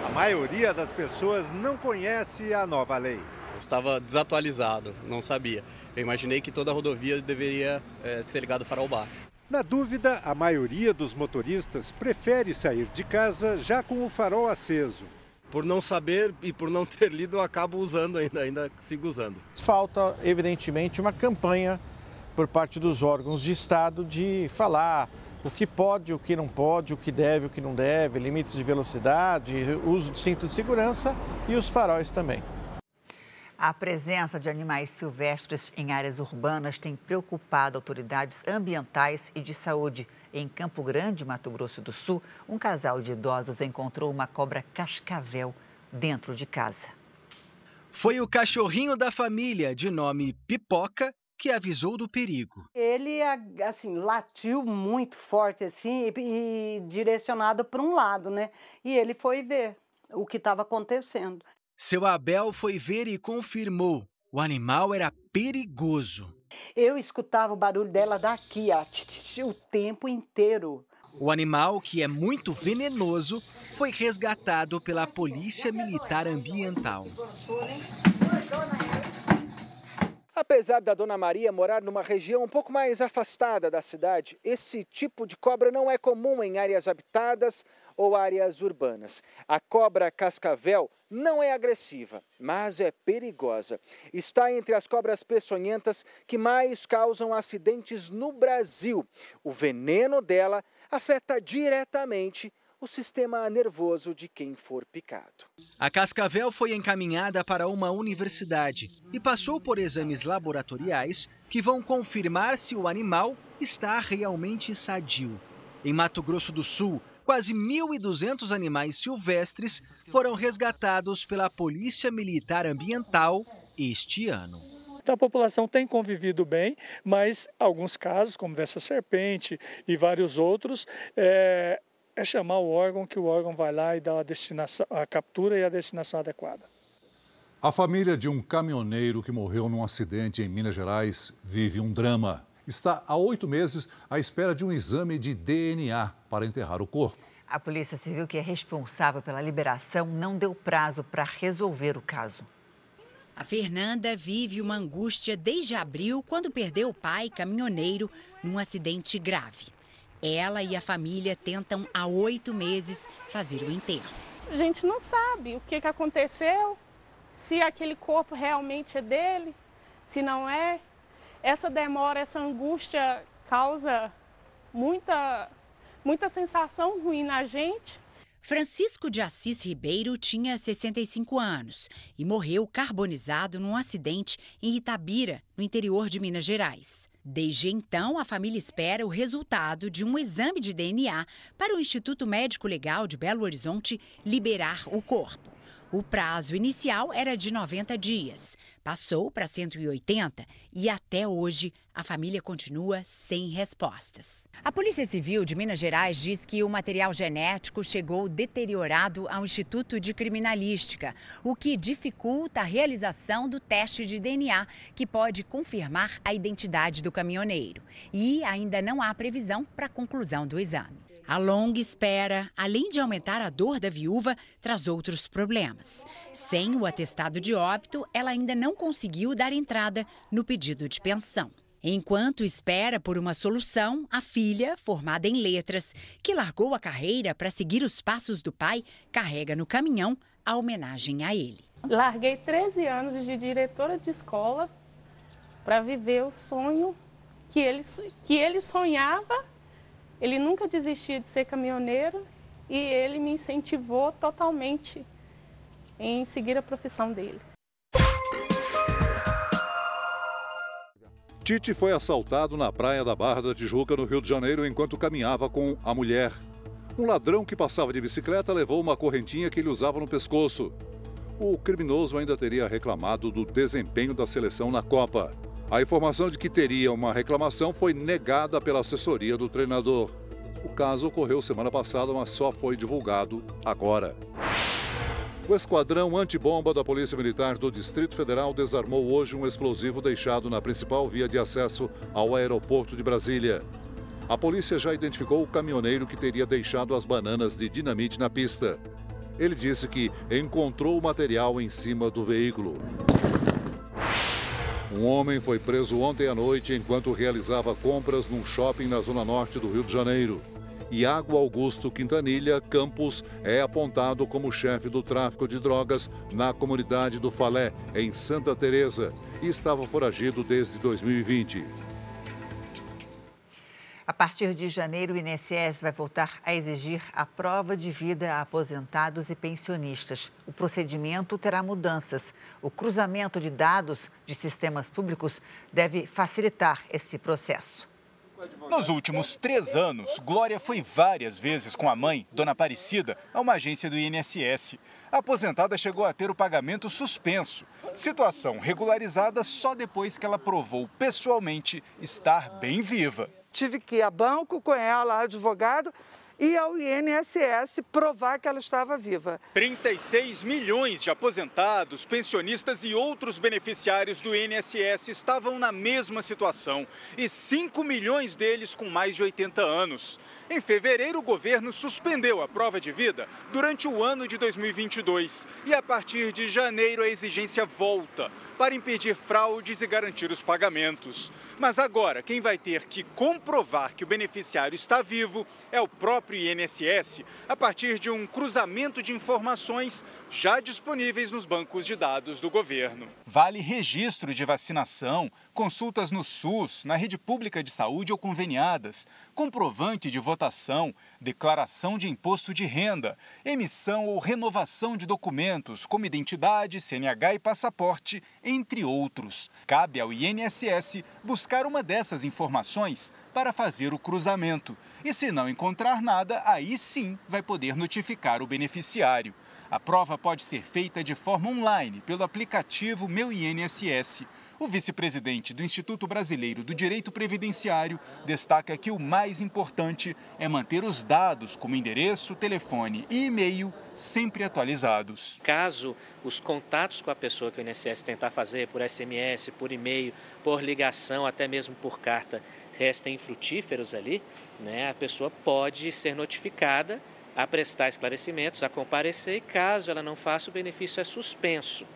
a maioria das pessoas não conhece a nova lei. estava desatualizado, não sabia. Eu imaginei que toda rodovia deveria é, ser ligada farol baixo. Na dúvida, a maioria dos motoristas prefere sair de casa já com o farol aceso. Por não saber e por não ter lido, eu acabo usando ainda, ainda sigo usando. Falta, evidentemente, uma campanha por parte dos órgãos de Estado de falar o que pode, o que não pode, o que deve, o que não deve, limites de velocidade, uso de cinto de segurança e os faróis também. A presença de animais silvestres em áreas urbanas tem preocupado autoridades ambientais e de saúde. Em Campo Grande, Mato Grosso do Sul, um casal de idosos encontrou uma cobra cascavel dentro de casa. Foi o cachorrinho da família, de nome Pipoca, que avisou do perigo. Ele assim latiu muito forte assim e, e direcionado para um lado, né? E ele foi ver o que estava acontecendo. Seu Abel foi ver e confirmou: o animal era perigoso. Eu escutava o barulho dela daqui, ó, o tempo inteiro. O animal, que é muito venenoso, foi resgatado pela Polícia Militar Ambiental. Apesar da Dona Maria morar numa região um pouco mais afastada da cidade, esse tipo de cobra não é comum em áreas habitadas ou áreas urbanas. A cobra cascavel não é agressiva, mas é perigosa. Está entre as cobras peçonhentas que mais causam acidentes no Brasil. O veneno dela afeta diretamente o sistema nervoso de quem for picado. A cascavel foi encaminhada para uma universidade e passou por exames laboratoriais que vão confirmar se o animal está realmente sadio. Em Mato Grosso do Sul, quase 1.200 animais silvestres foram resgatados pela Polícia Militar Ambiental este ano. Então a população tem convivido bem, mas alguns casos, como dessa serpente e vários outros, é, é chamar o órgão que o órgão vai lá e dá a, destinação, a captura e a destinação adequada. A família de um caminhoneiro que morreu num acidente em Minas Gerais vive um drama. Está há oito meses à espera de um exame de DNA para enterrar o corpo. A Polícia Civil, que é responsável pela liberação, não deu prazo para resolver o caso. A Fernanda vive uma angústia desde abril, quando perdeu o pai, caminhoneiro, num acidente grave. Ela e a família tentam há oito meses fazer o enterro. A gente não sabe o que, que aconteceu, se aquele corpo realmente é dele, se não é. Essa demora, essa angústia causa muita, muita sensação ruim na gente. Francisco de Assis Ribeiro tinha 65 anos e morreu carbonizado num acidente em Itabira, no interior de Minas Gerais. Desde então, a família espera o resultado de um exame de DNA para o Instituto Médico Legal de Belo Horizonte liberar o corpo. O prazo inicial era de 90 dias, passou para 180 e até hoje a família continua sem respostas. A Polícia Civil de Minas Gerais diz que o material genético chegou deteriorado ao Instituto de Criminalística, o que dificulta a realização do teste de DNA, que pode confirmar a identidade do caminhoneiro. E ainda não há previsão para a conclusão do exame. A longa espera, além de aumentar a dor da viúva, traz outros problemas. Sem o atestado de óbito, ela ainda não conseguiu dar entrada no pedido de pensão. Enquanto espera por uma solução, a filha, formada em letras, que largou a carreira para seguir os passos do pai, carrega no caminhão a homenagem a ele. Larguei 13 anos de diretora de escola para viver o sonho que ele, que ele sonhava ele nunca desistia de ser caminhoneiro e ele me incentivou totalmente em seguir a profissão dele. Tite foi assaltado na praia da Barra da Tijuca, no Rio de Janeiro, enquanto caminhava com a mulher. Um ladrão que passava de bicicleta levou uma correntinha que ele usava no pescoço. O criminoso ainda teria reclamado do desempenho da seleção na Copa. A informação de que teria uma reclamação foi negada pela assessoria do treinador. O caso ocorreu semana passada, mas só foi divulgado agora. O esquadrão antibomba da Polícia Militar do Distrito Federal desarmou hoje um explosivo deixado na principal via de acesso ao aeroporto de Brasília. A polícia já identificou o caminhoneiro que teria deixado as bananas de dinamite na pista. Ele disse que encontrou o material em cima do veículo. Um homem foi preso ontem à noite enquanto realizava compras num shopping na zona norte do Rio de Janeiro. Iago Augusto Quintanilha Campos é apontado como chefe do tráfico de drogas na comunidade do Falé, em Santa Teresa, e estava foragido desde 2020. A partir de janeiro, o INSS vai voltar a exigir a prova de vida a aposentados e pensionistas. O procedimento terá mudanças. O cruzamento de dados de sistemas públicos deve facilitar esse processo. Nos últimos três anos, Glória foi várias vezes com a mãe, Dona Aparecida, a uma agência do INSS. A aposentada chegou a ter o pagamento suspenso, situação regularizada só depois que ela provou pessoalmente estar bem viva tive que ir a banco com ela, advogado, e ao INSS provar que ela estava viva. 36 milhões de aposentados, pensionistas e outros beneficiários do INSS estavam na mesma situação e 5 milhões deles com mais de 80 anos. Em fevereiro, o governo suspendeu a prova de vida durante o ano de 2022 e a partir de janeiro a exigência volta para impedir fraudes e garantir os pagamentos. Mas agora, quem vai ter que comprovar que o beneficiário está vivo é o próprio INSS, a partir de um cruzamento de informações já disponíveis nos bancos de dados do governo. Vale registro de vacinação, consultas no SUS, na rede pública de saúde ou conveniadas, comprovante de votação, declaração de imposto de renda, emissão ou renovação de documentos como identidade, CNH e passaporte, entre outros. Cabe ao INSS buscar uma dessas informações para fazer o cruzamento. E se não encontrar nada, aí sim vai poder notificar o beneficiário. A prova pode ser feita de forma online pelo aplicativo Meu INSS. O vice-presidente do Instituto Brasileiro do Direito Previdenciário destaca que o mais importante é manter os dados, como endereço, telefone e e-mail, sempre atualizados. Caso os contatos com a pessoa que o INSS tentar fazer por SMS, por e-mail, por ligação, até mesmo por carta, restem frutíferos ali, né, a pessoa pode ser notificada a prestar esclarecimentos, a comparecer e caso ela não faça, o benefício é suspenso.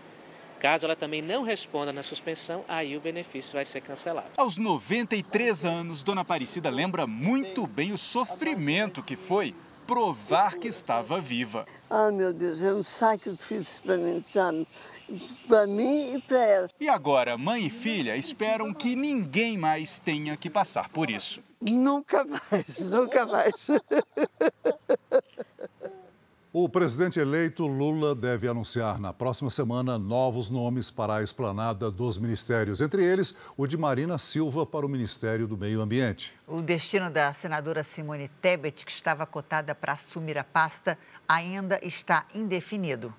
Caso ela também não responda na suspensão, aí o benefício vai ser cancelado. Aos 93 anos, Dona Aparecida lembra muito bem o sofrimento que foi provar que estava viva. Ah, meu Deus, é um sacrifício para mim, sabe? Para mim e para ela. E agora, mãe e filha esperam que ninguém mais tenha que passar por isso. Nunca mais, nunca mais. O presidente eleito Lula deve anunciar na próxima semana novos nomes para a esplanada dos ministérios, entre eles o de Marina Silva para o Ministério do Meio Ambiente. O destino da senadora Simone Tebet, que estava cotada para assumir a pasta, ainda está indefinido.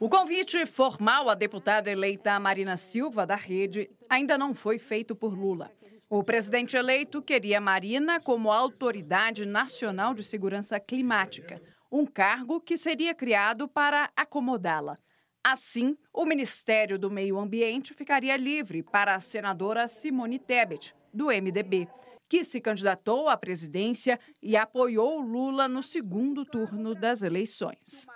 O convite formal à deputada eleita Marina Silva da Rede ainda não foi feito por Lula. O presidente eleito queria Marina como autoridade nacional de segurança climática um cargo que seria criado para acomodá-la. Assim, o Ministério do Meio Ambiente ficaria livre para a senadora Simone Tebet, do MDB, que se candidatou à presidência e apoiou Lula no segundo turno das eleições.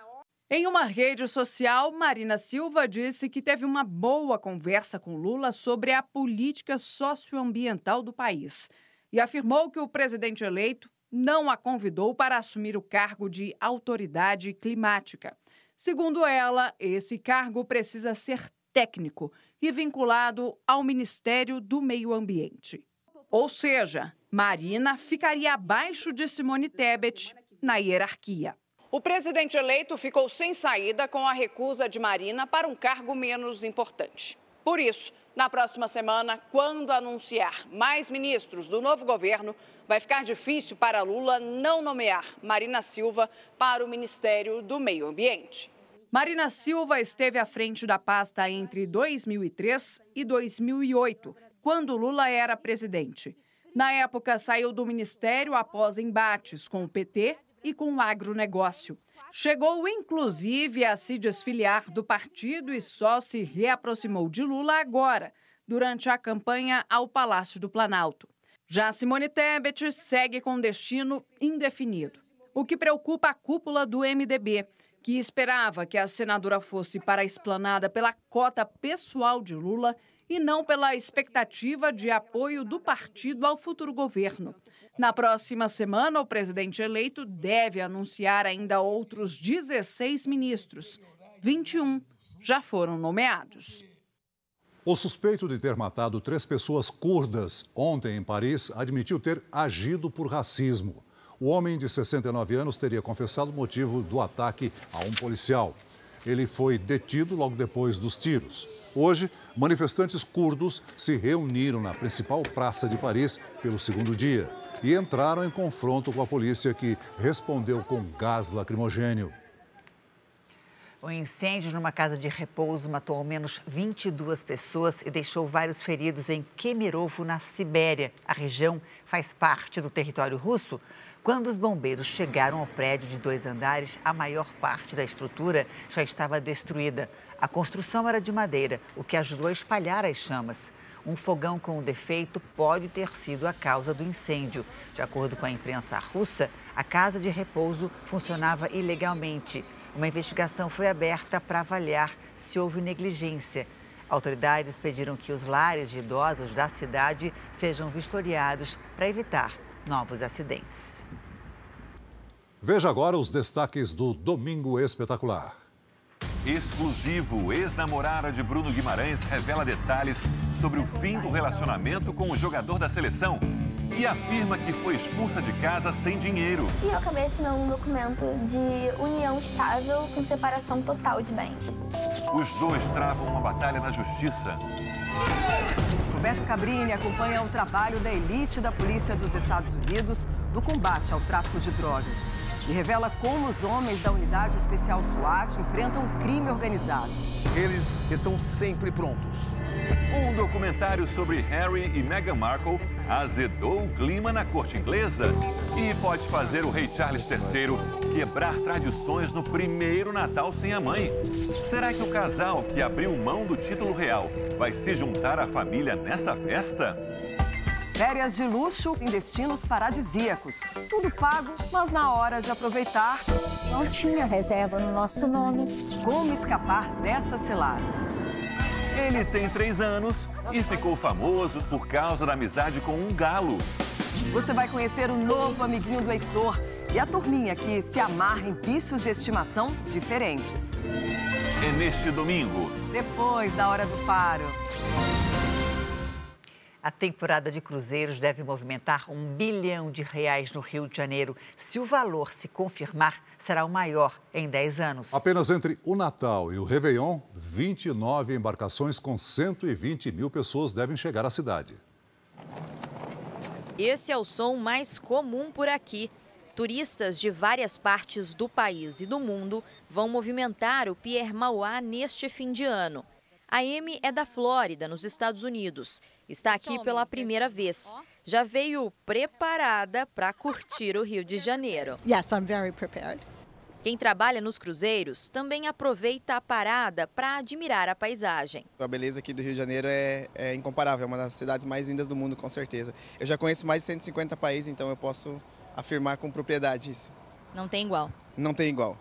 Em uma rede social, Marina Silva disse que teve uma boa conversa com Lula sobre a política socioambiental do país e afirmou que o presidente eleito não a convidou para assumir o cargo de autoridade climática. Segundo ela, esse cargo precisa ser técnico e vinculado ao Ministério do Meio Ambiente. Ou seja, Marina ficaria abaixo de Simone Tebet na hierarquia. O presidente eleito ficou sem saída com a recusa de Marina para um cargo menos importante. Por isso, na próxima semana, quando anunciar mais ministros do novo governo, vai ficar difícil para Lula não nomear Marina Silva para o Ministério do Meio Ambiente. Marina Silva esteve à frente da pasta entre 2003 e 2008, quando Lula era presidente. Na época, saiu do ministério após embates com o PT e com o agronegócio. Chegou, inclusive, a se desfiliar do partido e só se reaproximou de Lula agora, durante a campanha ao Palácio do Planalto. Já Simone Tebet segue com destino indefinido, o que preocupa a cúpula do MDB, que esperava que a senadora fosse para a esplanada pela cota pessoal de Lula e não pela expectativa de apoio do partido ao futuro governo. Na próxima semana, o presidente eleito deve anunciar ainda outros 16 ministros. 21 já foram nomeados. O suspeito de ter matado três pessoas curdas ontem em Paris admitiu ter agido por racismo. O homem de 69 anos teria confessado o motivo do ataque a um policial. Ele foi detido logo depois dos tiros. Hoje, manifestantes curdos se reuniram na principal praça de Paris pelo segundo dia e entraram em confronto com a polícia, que respondeu com gás lacrimogênio. O incêndio numa casa de repouso matou ao menos 22 pessoas e deixou vários feridos em Kemerovo, na Sibéria. A região faz parte do território russo. Quando os bombeiros chegaram ao prédio de dois andares, a maior parte da estrutura já estava destruída. A construção era de madeira, o que ajudou a espalhar as chamas. Um fogão com defeito pode ter sido a causa do incêndio. De acordo com a imprensa russa, a casa de repouso funcionava ilegalmente. Uma investigação foi aberta para avaliar se houve negligência. Autoridades pediram que os lares de idosos da cidade sejam vistoriados para evitar novos acidentes. Veja agora os destaques do Domingo Espetacular. Exclusivo, ex-namorada de Bruno Guimarães revela detalhes sobre o fim do relacionamento com o jogador da seleção e afirma que foi expulsa de casa sem dinheiro. E eu acabei assinando um documento de união estável com separação total de bens. Os dois travam uma batalha na justiça. Roberto Cabrini acompanha o trabalho da elite da Polícia dos Estados Unidos no combate ao tráfico de drogas e revela como os homens da Unidade Especial SWAT enfrentam o crime organizado. Eles estão sempre prontos. Um documentário sobre Harry e Meghan Markle azedou o clima na corte inglesa e pode fazer o rei Charles III quebrar tradições no primeiro Natal sem a mãe. Será que o casal que abriu mão do título real vai se juntar à família nessa festa? Férias de luxo em destinos paradisíacos. Tudo pago, mas na hora de aproveitar. Não tinha reserva no nosso nome. Como escapar dessa cilada? Ele tem três anos e ficou famoso por causa da amizade com um galo. Você vai conhecer o novo amiguinho do Heitor e a turminha que se amarra em bichos de estimação diferentes. É neste domingo. Depois da Hora do Faro. A temporada de cruzeiros deve movimentar um bilhão de reais no Rio de Janeiro. Se o valor se confirmar, será o maior em 10 anos. Apenas entre o Natal e o Réveillon, 29 embarcações com 120 mil pessoas devem chegar à cidade. Esse é o som mais comum por aqui. Turistas de várias partes do país e do mundo vão movimentar o Pier Mauá neste fim de ano. A Amy é da Flórida, nos Estados Unidos. Está aqui pela primeira vez. Já veio preparada para curtir o Rio de Janeiro. Yes, I'm very prepared. Quem trabalha nos cruzeiros também aproveita a parada para admirar a paisagem. A beleza aqui do Rio de Janeiro é, é, incomparável, é uma das cidades mais lindas do mundo, com certeza. Eu já conheço mais de 150 países, então eu posso afirmar com propriedade isso. Não tem igual. Não tem igual.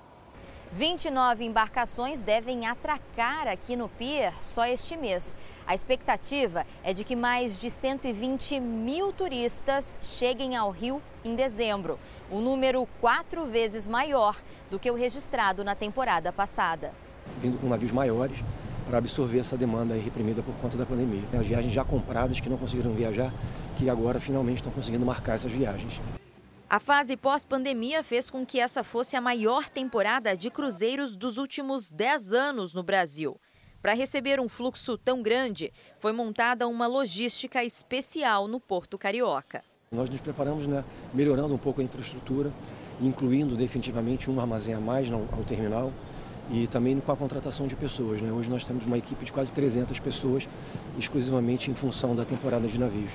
29 embarcações devem atracar aqui no pier só este mês. A expectativa é de que mais de 120 mil turistas cheguem ao Rio em dezembro, um número quatro vezes maior do que o registrado na temporada passada. Vindo com navios maiores para absorver essa demanda reprimida por conta da pandemia. As viagens já compradas que não conseguiram viajar, que agora finalmente estão conseguindo marcar essas viagens. A fase pós-pandemia fez com que essa fosse a maior temporada de cruzeiros dos últimos 10 anos no Brasil. Para receber um fluxo tão grande, foi montada uma logística especial no Porto Carioca. Nós nos preparamos, né, melhorando um pouco a infraestrutura, incluindo definitivamente um armazém a mais ao terminal e também com a contratação de pessoas. Né? Hoje nós temos uma equipe de quase 300 pessoas, exclusivamente em função da temporada de navios.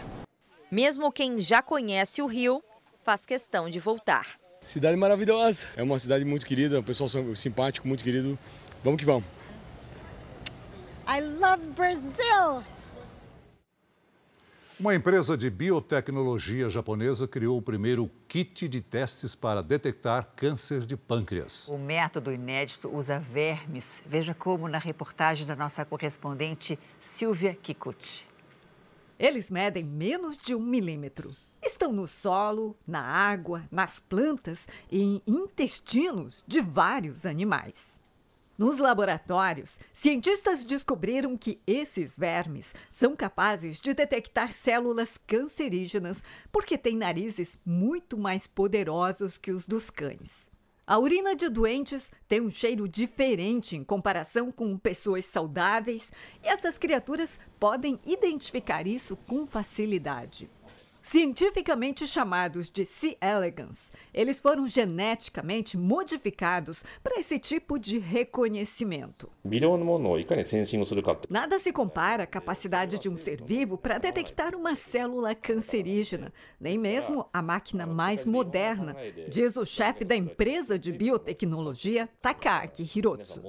Mesmo quem já conhece o Rio, faz questão de voltar. Cidade maravilhosa. É uma cidade muito querida, o pessoal simpático, muito querido. Vamos que vamos. I love Brazil. Uma empresa de biotecnologia japonesa criou o primeiro kit de testes para detectar câncer de pâncreas. O método inédito usa vermes. Veja como na reportagem da nossa correspondente Silvia Kikuchi. Eles medem menos de um milímetro. Estão no solo, na água, nas plantas e em intestinos de vários animais. Nos laboratórios, cientistas descobriram que esses vermes são capazes de detectar células cancerígenas porque têm narizes muito mais poderosos que os dos cães. A urina de doentes tem um cheiro diferente em comparação com pessoas saudáveis e essas criaturas podem identificar isso com facilidade. Cientificamente chamados de C. elegans, eles foram geneticamente modificados para esse tipo de reconhecimento. Nada se compara à capacidade de um ser vivo para detectar uma célula cancerígena, nem mesmo a máquina mais moderna, diz o chefe da empresa de biotecnologia Takaki Hirotsu.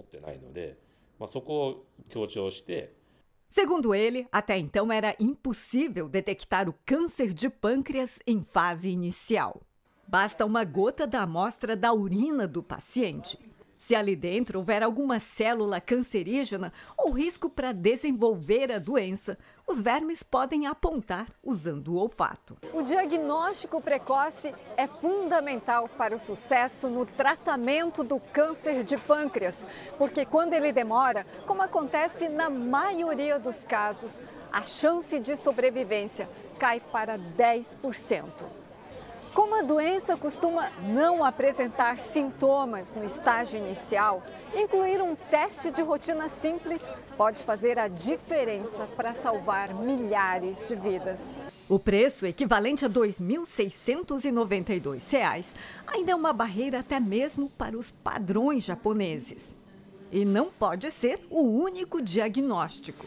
Segundo ele, até então era impossível detectar o câncer de pâncreas em fase inicial. Basta uma gota da amostra da urina do paciente. Se ali dentro houver alguma célula cancerígena ou risco para desenvolver a doença, os vermes podem apontar usando o olfato. O diagnóstico precoce é fundamental para o sucesso no tratamento do câncer de pâncreas, porque quando ele demora, como acontece na maioria dos casos, a chance de sobrevivência cai para 10%. Como a doença costuma não apresentar sintomas no estágio inicial, incluir um teste de rotina simples pode fazer a diferença para salvar milhares de vidas. O preço, equivalente a R$ 2.692, ainda é uma barreira até mesmo para os padrões japoneses. E não pode ser o único diagnóstico.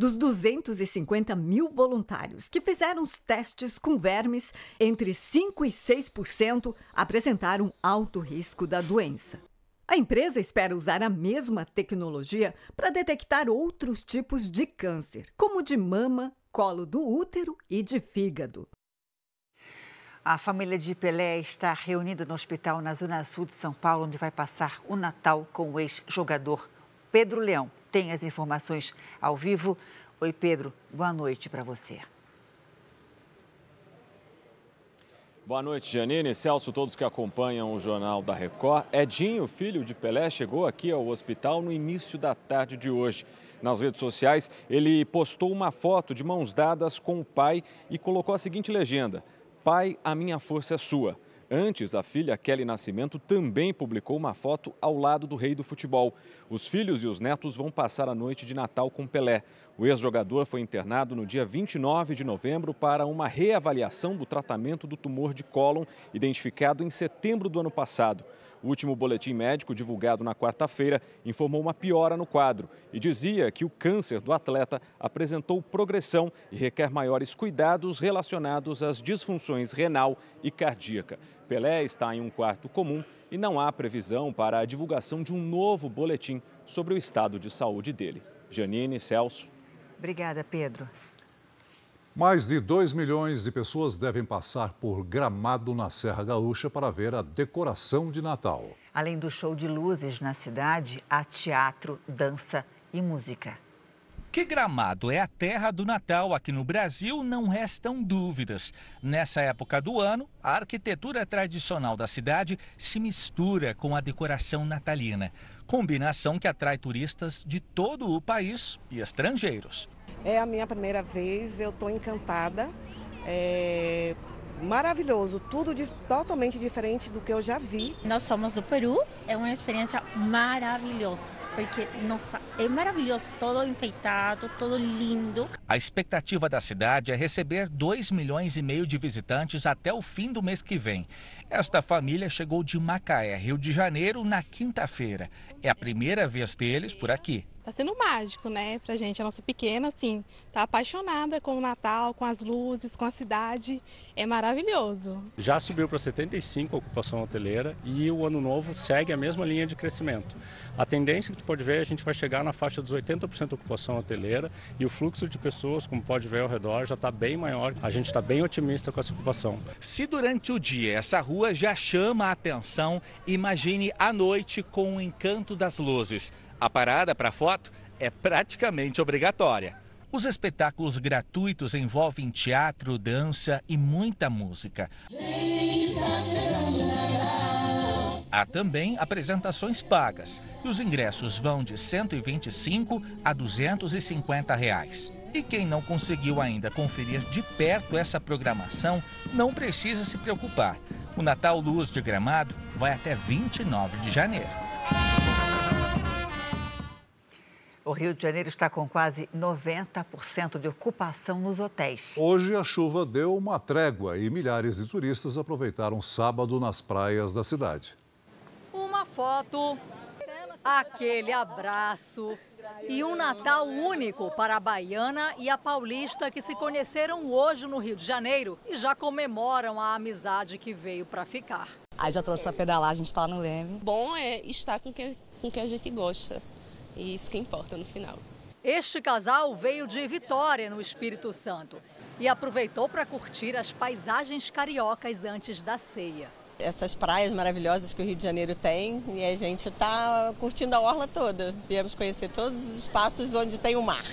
Dos 250 mil voluntários que fizeram os testes com vermes, entre 5% e 6% apresentaram alto risco da doença. A empresa espera usar a mesma tecnologia para detectar outros tipos de câncer, como de mama, colo do útero e de fígado. A família de Pelé está reunida no hospital na Zona Sul de São Paulo, onde vai passar o Natal com o ex-jogador Pedro Leão tem as informações ao vivo. Oi, Pedro, boa noite para você. Boa noite, Janine, Celso, todos que acompanham o Jornal da Record. Edinho, filho de Pelé, chegou aqui ao hospital no início da tarde de hoje. Nas redes sociais, ele postou uma foto de mãos dadas com o pai e colocou a seguinte legenda: Pai, a minha força é sua. Antes, a filha Kelly Nascimento também publicou uma foto ao lado do rei do futebol. Os filhos e os netos vão passar a noite de Natal com Pelé. O ex-jogador foi internado no dia 29 de novembro para uma reavaliação do tratamento do tumor de cólon, identificado em setembro do ano passado. O último boletim médico, divulgado na quarta-feira, informou uma piora no quadro e dizia que o câncer do atleta apresentou progressão e requer maiores cuidados relacionados às disfunções renal e cardíaca. Pelé está em um quarto comum e não há previsão para a divulgação de um novo boletim sobre o estado de saúde dele. Janine, Celso. Obrigada, Pedro. Mais de 2 milhões de pessoas devem passar por Gramado na Serra Gaúcha para ver a decoração de Natal. Além do show de luzes na cidade, há teatro, dança e música. Que Gramado é a terra do Natal aqui no Brasil, não restam dúvidas. Nessa época do ano, a arquitetura tradicional da cidade se mistura com a decoração natalina, combinação que atrai turistas de todo o país e estrangeiros. É a minha primeira vez, eu estou encantada. É maravilhoso, tudo de, totalmente diferente do que eu já vi. Nós somos do Peru, é uma experiência maravilhosa, porque, nossa, é maravilhoso, todo enfeitado, todo lindo. A expectativa da cidade é receber 2 milhões e meio de visitantes até o fim do mês que vem. Esta família chegou de Macaé, Rio de Janeiro, na quinta-feira. É a primeira vez deles por aqui. Tá sendo mágico, né, pra gente. A nossa pequena, assim, tá apaixonada com o Natal, com as luzes, com a cidade. É maravilhoso. Já subiu para 75 a ocupação hoteleira e o ano novo segue a mesma linha de crescimento. A tendência que tu pode ver, a gente vai chegar na faixa dos 80% de ocupação hoteleira e o fluxo de pessoas, como pode ver ao redor, já está bem maior. A gente está bem otimista com essa ocupação. Se durante o dia essa rua já chama a atenção, imagine à noite com o encanto das luzes. A parada para foto é praticamente obrigatória. Os espetáculos gratuitos envolvem teatro, dança e muita música. Há também apresentações pagas e os ingressos vão de 125 a 250 reais. E quem não conseguiu ainda conferir de perto essa programação não precisa se preocupar. O Natal Luz de Gramado vai até 29 de janeiro. O Rio de Janeiro está com quase 90% de ocupação nos hotéis. Hoje a chuva deu uma trégua e milhares de turistas aproveitaram sábado nas praias da cidade. Uma foto, aquele abraço e um Natal único para a baiana e a paulista que se conheceram hoje no Rio de Janeiro e já comemoram a amizade que veio para ficar. Aí já trouxe a gente está no Leme. Bom é estar com quem, com quem a gente gosta. E isso que importa no final. Este casal veio de Vitória, no Espírito Santo, e aproveitou para curtir as paisagens cariocas antes da ceia. Essas praias maravilhosas que o Rio de Janeiro tem e a gente está curtindo a orla toda. Viemos conhecer todos os espaços onde tem o mar.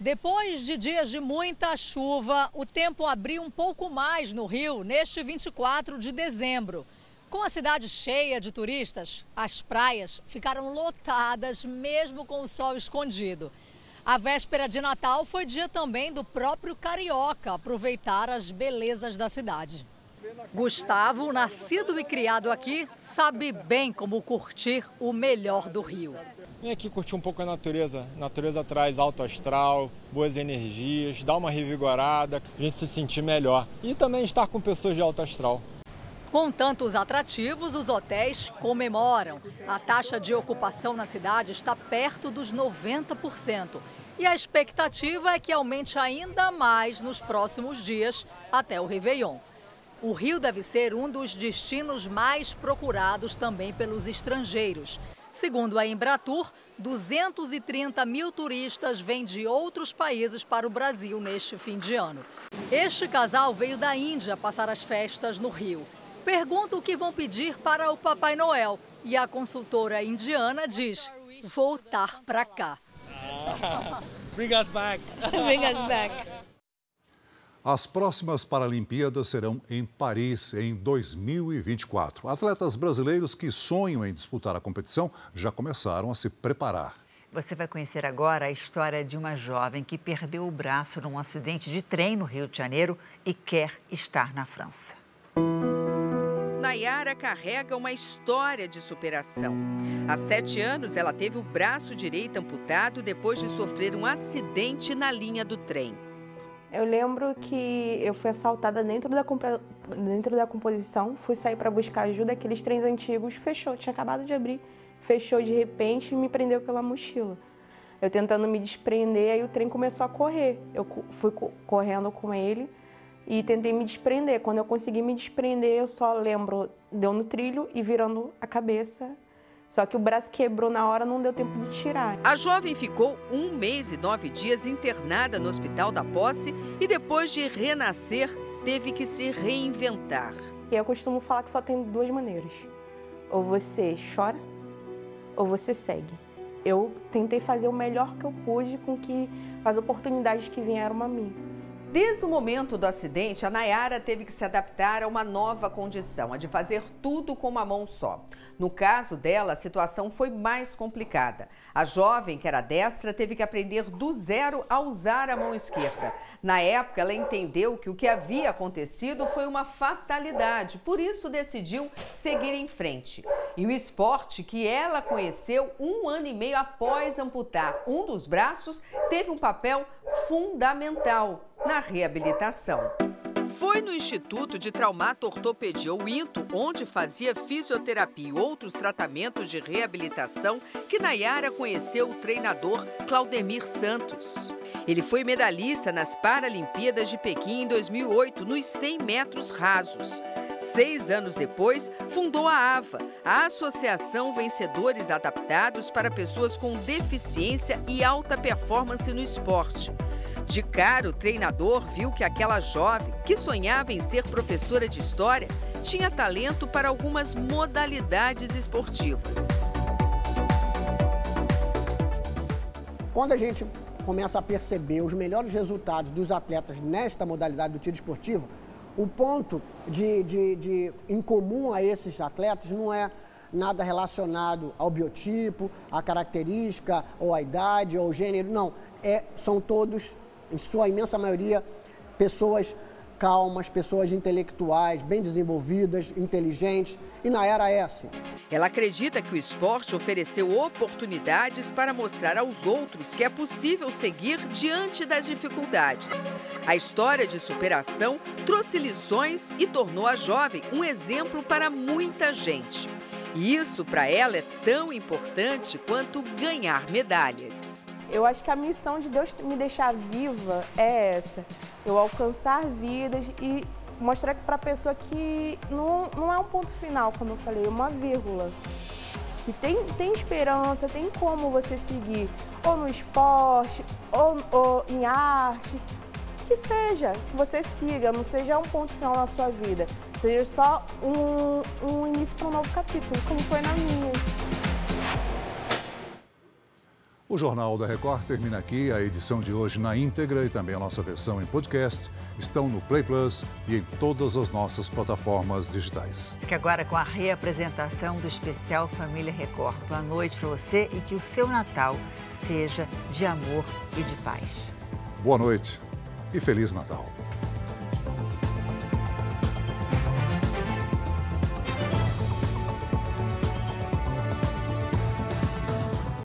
Depois de dias de muita chuva, o tempo abriu um pouco mais no Rio neste 24 de dezembro. Com a cidade cheia de turistas, as praias ficaram lotadas mesmo com o sol escondido. A véspera de Natal foi dia também do próprio carioca aproveitar as belezas da cidade. Gustavo, nascido e criado aqui, sabe bem como curtir o melhor do Rio. Vem aqui curtir um pouco a natureza. A natureza traz alto astral, boas energias, dá uma revigorada, a gente se sentir melhor. E também estar com pessoas de alto astral. Com tantos atrativos, os hotéis comemoram. A taxa de ocupação na cidade está perto dos 90%. E a expectativa é que aumente ainda mais nos próximos dias, até o Réveillon. O Rio deve ser um dos destinos mais procurados também pelos estrangeiros. Segundo a Embratur, 230 mil turistas vêm de outros países para o Brasil neste fim de ano. Este casal veio da Índia passar as festas no Rio. Pergunta o que vão pedir para o Papai Noel e a consultora indiana diz: voltar para cá. Bring us back. Bring us back. As próximas Paralimpíadas serão em Paris em 2024. Atletas brasileiros que sonham em disputar a competição já começaram a se preparar. Você vai conhecer agora a história de uma jovem que perdeu o braço num acidente de trem no Rio de Janeiro e quer estar na França. Nayara carrega uma história de superação. Há sete anos, ela teve o braço direito amputado depois de sofrer um acidente na linha do trem. Eu lembro que eu fui assaltada dentro da, dentro da composição, fui sair para buscar ajuda, aqueles trens antigos fechou, tinha acabado de abrir, fechou de repente e me prendeu pela mochila. Eu tentando me desprender, aí o trem começou a correr. Eu fui correndo com ele e tentei me desprender. Quando eu consegui me desprender, eu só lembro, deu no trilho e virando a cabeça. Só que o braço quebrou na hora, não deu tempo de tirar. A jovem ficou um mês e nove dias internada no Hospital da Posse e depois de renascer, teve que se reinventar. E eu costumo falar que só tem duas maneiras. Ou você chora, ou você segue. Eu tentei fazer o melhor que eu pude com que as oportunidades que vieram a mim. Desde o momento do acidente, a Nayara teve que se adaptar a uma nova condição, a de fazer tudo com uma mão só. No caso dela, a situação foi mais complicada. A jovem, que era destra, teve que aprender do zero a usar a mão esquerda. Na época, ela entendeu que o que havia acontecido foi uma fatalidade, por isso decidiu seguir em frente. E o esporte que ela conheceu um ano e meio após amputar um dos braços teve um papel fundamental na reabilitação. Foi no Instituto de Traumato-Ortopedia, o INTO, onde fazia fisioterapia e outros tratamentos de reabilitação, que Nayara conheceu o treinador Claudemir Santos. Ele foi medalhista nas Paralimpíadas de Pequim em 2008, nos 100 metros rasos. Seis anos depois, fundou a AVA, a Associação Vencedores Adaptados para Pessoas com Deficiência e Alta Performance no Esporte. De cara, o treinador viu que aquela jovem, que sonhava em ser professora de história, tinha talento para algumas modalidades esportivas. Quando a gente começa a perceber os melhores resultados dos atletas nesta modalidade do tiro esportivo, o ponto de, de, de em comum a esses atletas não é nada relacionado ao biotipo, à característica, ou à idade, ou ao gênero, não. É, são todos, em sua imensa maioria, pessoas calmas, pessoas intelectuais, bem desenvolvidas, inteligentes. E Nayara é assim. Ela acredita que o esporte ofereceu oportunidades para mostrar aos outros que é possível seguir diante das dificuldades. A história de superação trouxe lições e tornou a jovem um exemplo para muita gente. E isso para ela é tão importante quanto ganhar medalhas. Eu acho que a missão de Deus me deixar viva é essa: eu alcançar vidas e mostrar para a pessoa que não, não é um ponto final, como eu falei, é uma vírgula. Que tem, tem esperança, tem como você seguir, ou no esporte, ou, ou em arte, que seja, que você siga, não seja um ponto final na sua vida, seja só um, um início para um novo capítulo, como foi na minha. O Jornal da Record termina aqui. A edição de hoje na íntegra e também a nossa versão em podcast estão no Play Plus e em todas as nossas plataformas digitais. Fique agora com a reapresentação do especial Família Record. Boa noite para você e que o seu Natal seja de amor e de paz. Boa noite e Feliz Natal.